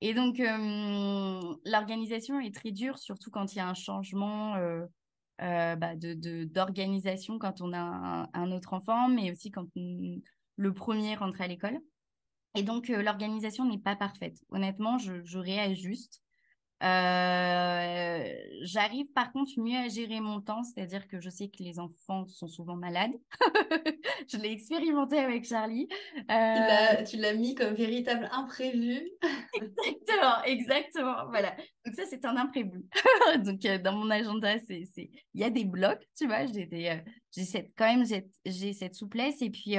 Et donc, euh, l'organisation est très dure, surtout quand il y a un changement euh, euh, bah, d'organisation quand on a un, autre enfant, mais aussi quand le premier rentre à l'école. Et donc, euh, l'organisation n'est pas parfaite. Honnêtement, je réajuste. Euh, j'arrive par contre mieux à gérer mon temps, c'est-à-dire que je sais que les enfants sont souvent malades. je l'ai expérimenté avec Charlie. Euh... Tu l'as mis comme véritable imprévu. exactement, exactement. Voilà. Donc ça, c'est un imprévu. Donc euh, dans mon agenda, c'est, il y a des blocs, tu vois. J'ai des, j'ai cette, quand même, j'ai cette souplesse et puis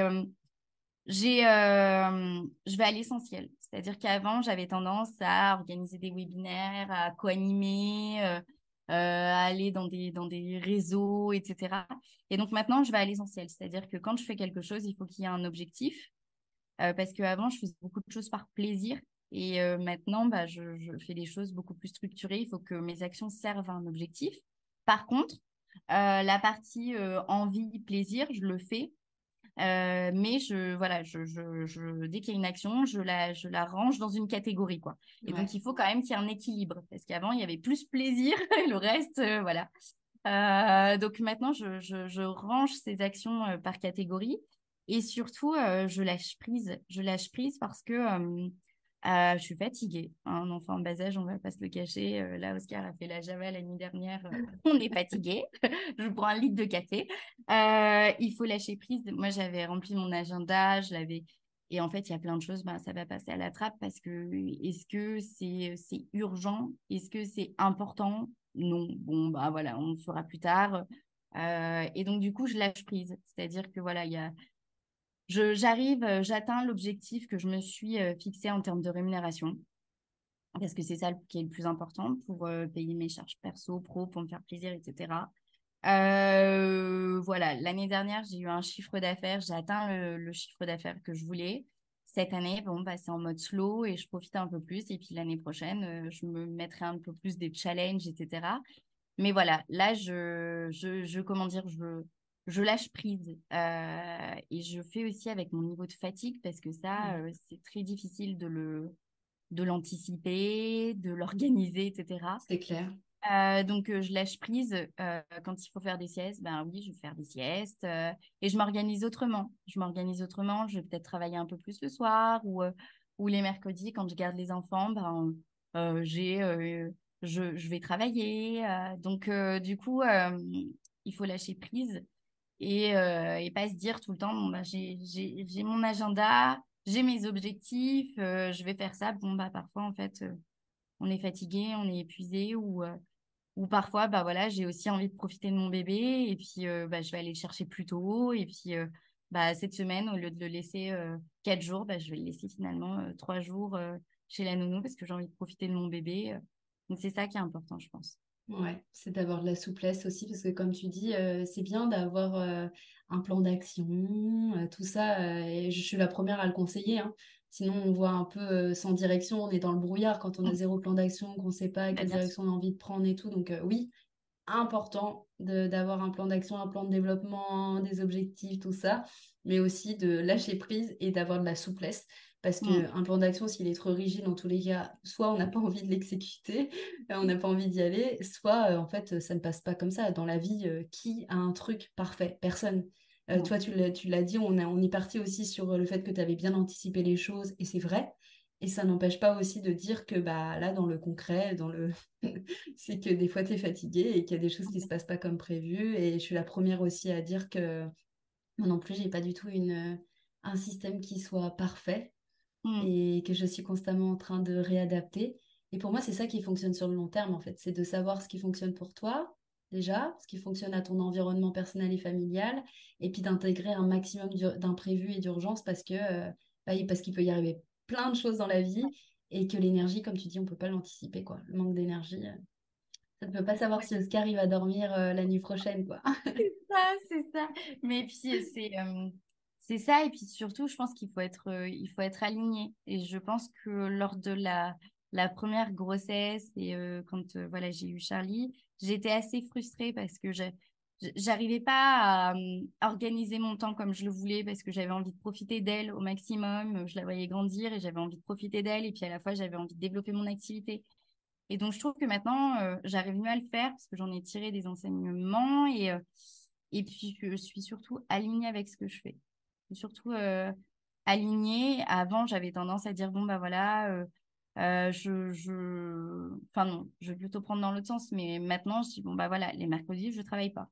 j'ai, je vais à l'essentiel. C'est-à-dire qu'avant, j'avais tendance à organiser des webinaires, à co-animer, euh, euh, à aller dans des, dans des réseaux, etc. Et donc maintenant, je vais à l'essentiel. C'est-à-dire que quand je fais quelque chose, il faut qu'il y ait un objectif. Euh, parce qu'avant, je faisais beaucoup de choses par plaisir. Et maintenant, bah, je, je, fais des choses beaucoup plus structurées. Il faut que mes actions servent à un objectif. Par contre, la partie envie, plaisir, je le fais euh, mais je, voilà, je, je, je dès qu'il y a une action, je la, je la range dans une catégorie. Quoi. Et donc, il faut quand même qu'il y ait un équilibre. Parce qu'avant, il y avait plus plaisir et le reste, euh, voilà. Euh, donc maintenant, je, je, je, range ces actions par catégorie. Et surtout, je lâche prise. Je lâche prise parce que euh, je suis fatiguée. Un enfant en bas âge, on va pas se le cacher. Euh, là, Oscar a fait la Java l'année dernière. Euh, on est fatigué. je prends un litre de café. il faut lâcher prise. Moi, j'avais rempli mon agenda. Je l'avais. Et en fait, il y a plein de choses. Ben, ça va passer à la trappe parce que est-ce que c'est urgent Est-ce que c'est important? Non. Bon, bah voilà, on le fera plus tard. et donc, du coup, je lâche prise. C'est-à-dire que voilà, il y a j'arrive, euh, j'atteins l'objectif que je me suis euh, fixé en termes de rémunération. Parce que c'est ça qui est le plus important pour euh, payer mes charges perso, pro, pour me faire plaisir, etc. voilà, l'année dernière, j'ai eu un chiffre d'affaires, j'ai atteint le, chiffre d'affaires que je voulais. Cette année, bon, bah, c'est en mode slow et je profite un peu plus. Et puis l'année prochaine, je me mettrai un peu plus des challenges, etc. Mais voilà, là, je, je, je comment dire, je, je lâche prise euh, et je fais aussi avec mon niveau de fatigue parce que ça, mmh. euh, c'est très difficile de le de l'anticiper, de l'organiser, etc. C'est clair. Euh, donc, je lâche prise quand il faut faire des siestes. Ben oui, je vais faire des siestes et je m'organise autrement. Je m'organise autrement. Je vais peut-être travailler un peu plus le soir ou, ou les mercredis quand je garde les enfants. Ben, j'ai, je, je, vais travailler. donc, du coup, il faut lâcher prise et, euh, et pas se dire tout le temps bon, bah, j'ai mon agenda, j'ai mes objectifs, euh, je vais faire ça. Bon, bah, parfois, en fait, euh, on est fatigué, on est épuisé ou, ou parfois, bah, voilà, j'ai aussi envie de profiter de mon bébé et puis bah, je vais aller le chercher plus tôt. Et puis, bah, cette semaine, au lieu de le laisser quatre jours, bah, je vais le laisser finalement trois jours chez la nounou parce que j'ai envie de profiter de mon bébé. Donc, c'est ça qui est important, je pense. Ouais, c'est d'avoir de la souplesse aussi, parce que comme tu dis, euh, c'est bien d'avoir euh, un plan d'action, euh, tout ça, et je suis la première à le conseiller. hein. Sinon, on voit un peu sans direction, on est dans le brouillard quand on a zéro plan d'action, qu'on ne sait pas Bah, quelle direction on a envie de prendre et tout. Donc oui, important d'avoir un plan d'action, un plan de développement, des objectifs, tout ça, mais aussi de lâcher prise et d'avoir de la souplesse. Parce Mm. qu'un plan d'action, s'il est trop rigide, dans tous les cas, soit on n'a pas envie de l'exécuter, euh, on n'a pas envie d'y aller, soit euh, en fait, ça ne passe pas comme ça. Dans la vie, euh, qui a un truc parfait? Personne. Euh, Mm. toi, tu l'as, tu l'as dit, on, a- on est parti aussi sur le fait que tu avais bien anticipé les choses, et c'est vrai. Et ça n'empêche pas aussi de dire que bah, là, dans le concret, dans le... c'est que des fois, tu es fatigué et qu'il y a des choses qui ne se passent pas comme prévu. Et je suis la première aussi à dire que moi non plus, j'ai pas du tout une, un système qui soit parfait Mm. et que je suis constamment en train de réadapter. Et pour moi, c'est ça qui fonctionne sur le long terme, en fait. C'est de savoir ce qui fonctionne pour toi, déjà, ce qui fonctionne à ton environnement personnel et familial, et puis d'intégrer un maximum d'imprévus et d'urgences parce que, euh, bah, parce qu'il peut y arriver plein de choses dans la vie et que l'énergie, comme tu dis, on peut pas l'anticiper, quoi. Le manque d'énergie, euh, ça ne peut pas savoir si Oscar il va dormir euh, la nuit prochaine, quoi. ça, c'est ça. Mais puis, c'est c'est ça. Et puis surtout, je pense qu'il faut être, euh, il faut être aligné. Et je pense que lors de la, la première grossesse et euh, quand euh, voilà, j'ai eu Charlie, j'étais assez frustrée parce que j'arrivais pas à euh, organiser mon temps comme je le voulais parce que j'avais envie de profiter d'elle au maximum. Je la voyais grandir et j'avais envie de profiter d'elle. Et puis à la fois, j'avais envie de développer mon activité. Et donc, je trouve que maintenant, euh, j'arrive mieux à le faire parce que j'en ai tiré des enseignements et, euh, et puis je suis surtout alignée avec ce que je fais. Surtout euh, alignée. Avant, j'avais tendance à dire, bon, bah voilà, euh, euh, je, je... Enfin non, je vais plutôt prendre dans l'autre sens, mais maintenant, je dis, bon, bah voilà, les mercredis, je ne travaille pas.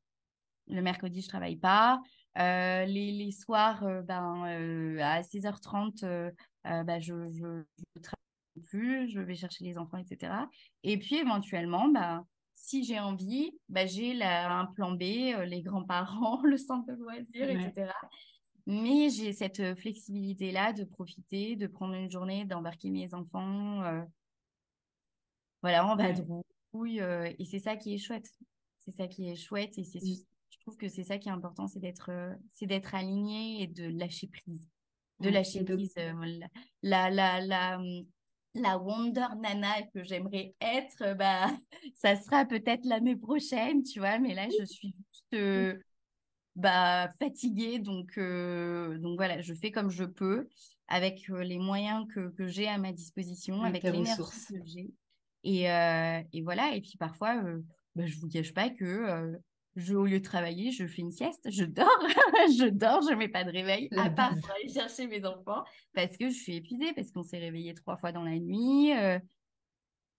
Le mercredi, je ne travaille pas. Euh, les, les soirs, euh, ben, à 16h30, euh, euh, bah, je, je, je travaille plus, je vais chercher les enfants, etc. Et puis éventuellement, bah, si j'ai envie, bah, j'ai un plan B, les grands-parents, le centre de loisirs, Ouais. etc. Mais j'ai cette flexibilité-là de profiter, de prendre une journée, d'embarquer mes enfants, euh, voilà, en Ouais. vadrouille. euh, et c'est ça qui est chouette. C'est ça qui est chouette. Et c'est, Mm. je trouve que c'est ça qui est important, c'est d'être, euh, c'est d'être aligné et de lâcher prise. De lâcher de- prise. la, la, la, la, hum, la Wonder Nana que j'aimerais être, bah, ça sera peut-être l'année prochaine, tu vois. Mais là, je suis juste euh, bah, fatiguée. Donc, euh, donc voilà, je fais comme je peux avec euh, les moyens que, que j'ai à ma disposition, Avec l'énergie ressources. que j'ai. Et, euh, et voilà, et puis parfois, euh, bah, je vous cache pas que je, au lieu de travailler, je fais une sieste, je dors, je dors, je mets pas de réveil, à part pour aller chercher mes enfants, parce que je suis épuisée, parce qu'on s'est réveillé trois fois dans la nuit. euh,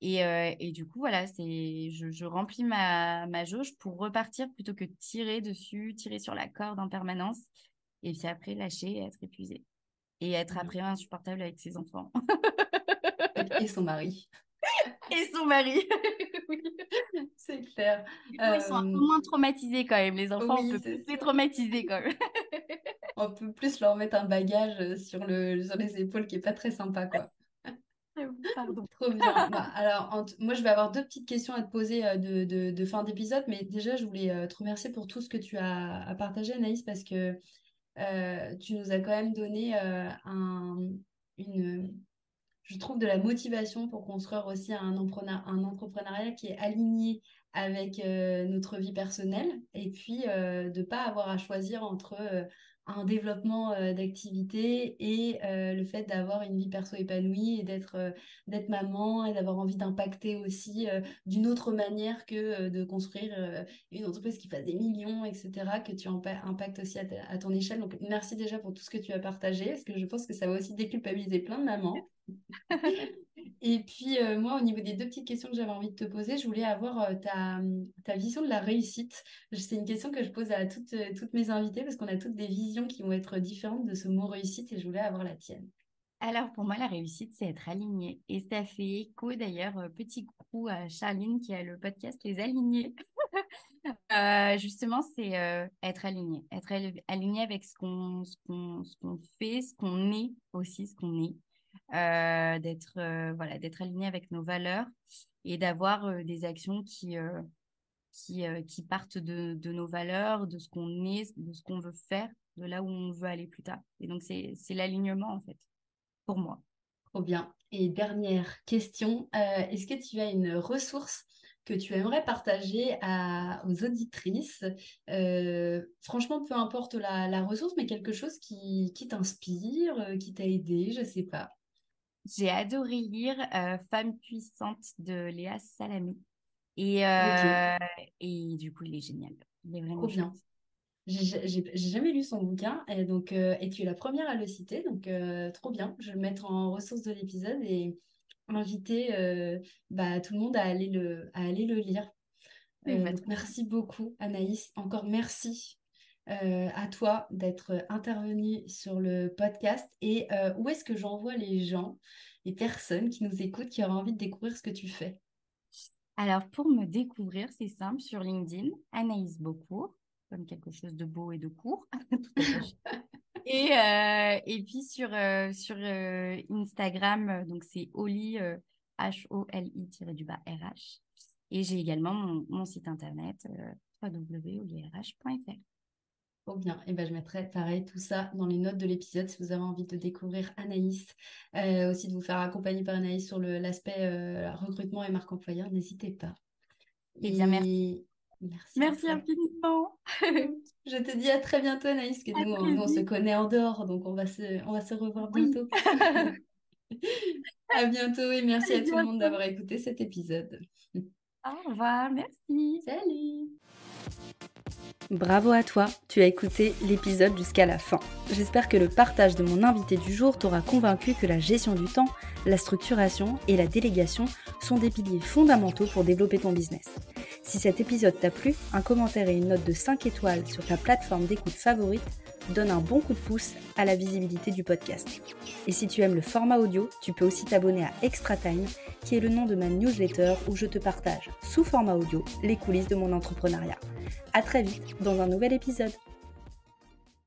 et, euh, et du coup, voilà, c'est, je, je remplis ma, ma jauge pour repartir plutôt que tirer dessus, tirer sur la corde en permanence. Et puis après, lâcher et être épuisée. Et être après insupportable avec ses enfants. Et son mari. et son mari. Oui. C'est clair. Coup, ils sont un peu moins traumatisés quand même. Les enfants, on peut plus les traumatiser quand même. On peut plus leur mettre un bagage sur le, sur les épaules qui est pas très sympa, quoi. Pardon. Trop bien. Bah, alors, moi, je vais avoir deux petites questions à te poser euh, de, de- de fin d'épisode, mais déjà, je voulais euh, te remercier pour tout ce que tu as à partager, Anaïs, parce que euh, tu nous as quand même donné un, une, je trouve, de la motivation pour construire aussi un, un entrepreneuriat qui est aligné avec notre vie personnelle et puis de ne pas avoir à choisir entre un développement euh, d'activité et euh, le fait d'avoir une vie perso épanouie et d'être euh, d'être maman et d'avoir envie d'impacter aussi d'une autre manière que de construire une entreprise qui fasse des millions, etc., que tu impa- impactes aussi à ton échelle. Donc, merci déjà pour tout ce que tu as partagé, parce que je pense que ça va aussi déculpabiliser plein de mamans. Et puis, euh, moi, au niveau des deux petites questions que j'avais envie de te poser, je voulais avoir euh, ta, vision de la réussite. C'est une question que je pose à toutes, euh, toutes mes invitées, parce qu'on a toutes des visions qui vont être différentes de ce mot réussite, et je voulais avoir la tienne. Alors, pour moi, la réussite, c'est être aligné. Et ça fait écho d'ailleurs, petit coucou à Charline qui a le podcast Les Alignés. Justement, c'est être aligné. Être al- aligné avec ce qu'on fait, ce qu'on est aussi, ce qu'on est. d'être voilà, d'être aligné avec nos valeurs et d'avoir des actions qui, qui, qui partent de, de, nos valeurs, de ce qu'on est, de ce qu'on veut faire, de là où on veut aller plus tard. Et donc, c'est l'alignement, en fait, pour moi. Trop bien. Et dernière question, est-ce que tu as une ressource que tu aimerais partager à, aux auditrices? Franchement, peu importe la, la, ressource, mais quelque chose qui, qui t'inspire, qui t'a aidé, je ne sais pas. J'ai adoré lire Femme puissante de Léa Salamé. Et, euh, et du coup, il est génial. Il est vraiment Trop bien. J'ai jamais lu son bouquin et donc euh, et tu es la première à le citer donc euh, trop bien. Je vais le mettre en ressource de l'épisode et inviter bah, tout le monde à aller le à aller le lire. merci beaucoup Anaïs. Encore merci à toi d'être intervenue sur le podcast et où est-ce que j'envoie les gens, les personnes qui nous écoutent, qui auraient envie de découvrir ce que tu fais? Alors, pour me découvrir, c'est simple, sur LinkedIn, Anaïs Beaucourt, comme quelque chose de beau et de court. et, euh, et puis sur, euh, sur euh, Instagram, donc c'est Oli, H-O-L-I-du-bas RH. Et j'ai également mon, site internet, www.olirh.fr. Trop bien. Et ben, je mettrai pareil tout ça dans les notes de l'épisode si vous avez envie de découvrir Anaïs, euh, aussi de vous faire accompagner par Anaïs sur l'aspect euh, recrutement et marque employeur, n'hésitez pas. Et, bien, merci. Merci, infiniment. je te dis à très bientôt Anaïs, que nous, on, se connaît en dehors, donc on va se, on va se revoir bientôt. à bientôt et merci à, à tout le monde d'avoir écouté cet épisode. Au revoir, merci. Salut. Bravo à toi, tu as écouté l'épisode jusqu'à la fin. J'espère que le partage de mon invité du jour t'aura convaincu que la gestion du temps, la structuration et la délégation sont des piliers fondamentaux pour développer ton business. Si cet épisode t'a plu, un commentaire et une note de 5 étoiles sur ta plateforme d'écoute favorite donne un bon coup de pouce à la visibilité du podcast. Et si tu aimes le format audio, tu peux aussi t'abonner à Extra Time, qui est le nom de ma newsletter où je te partage, sous format audio, les coulisses de mon entrepreneuriat. À très vite dans un nouvel épisode.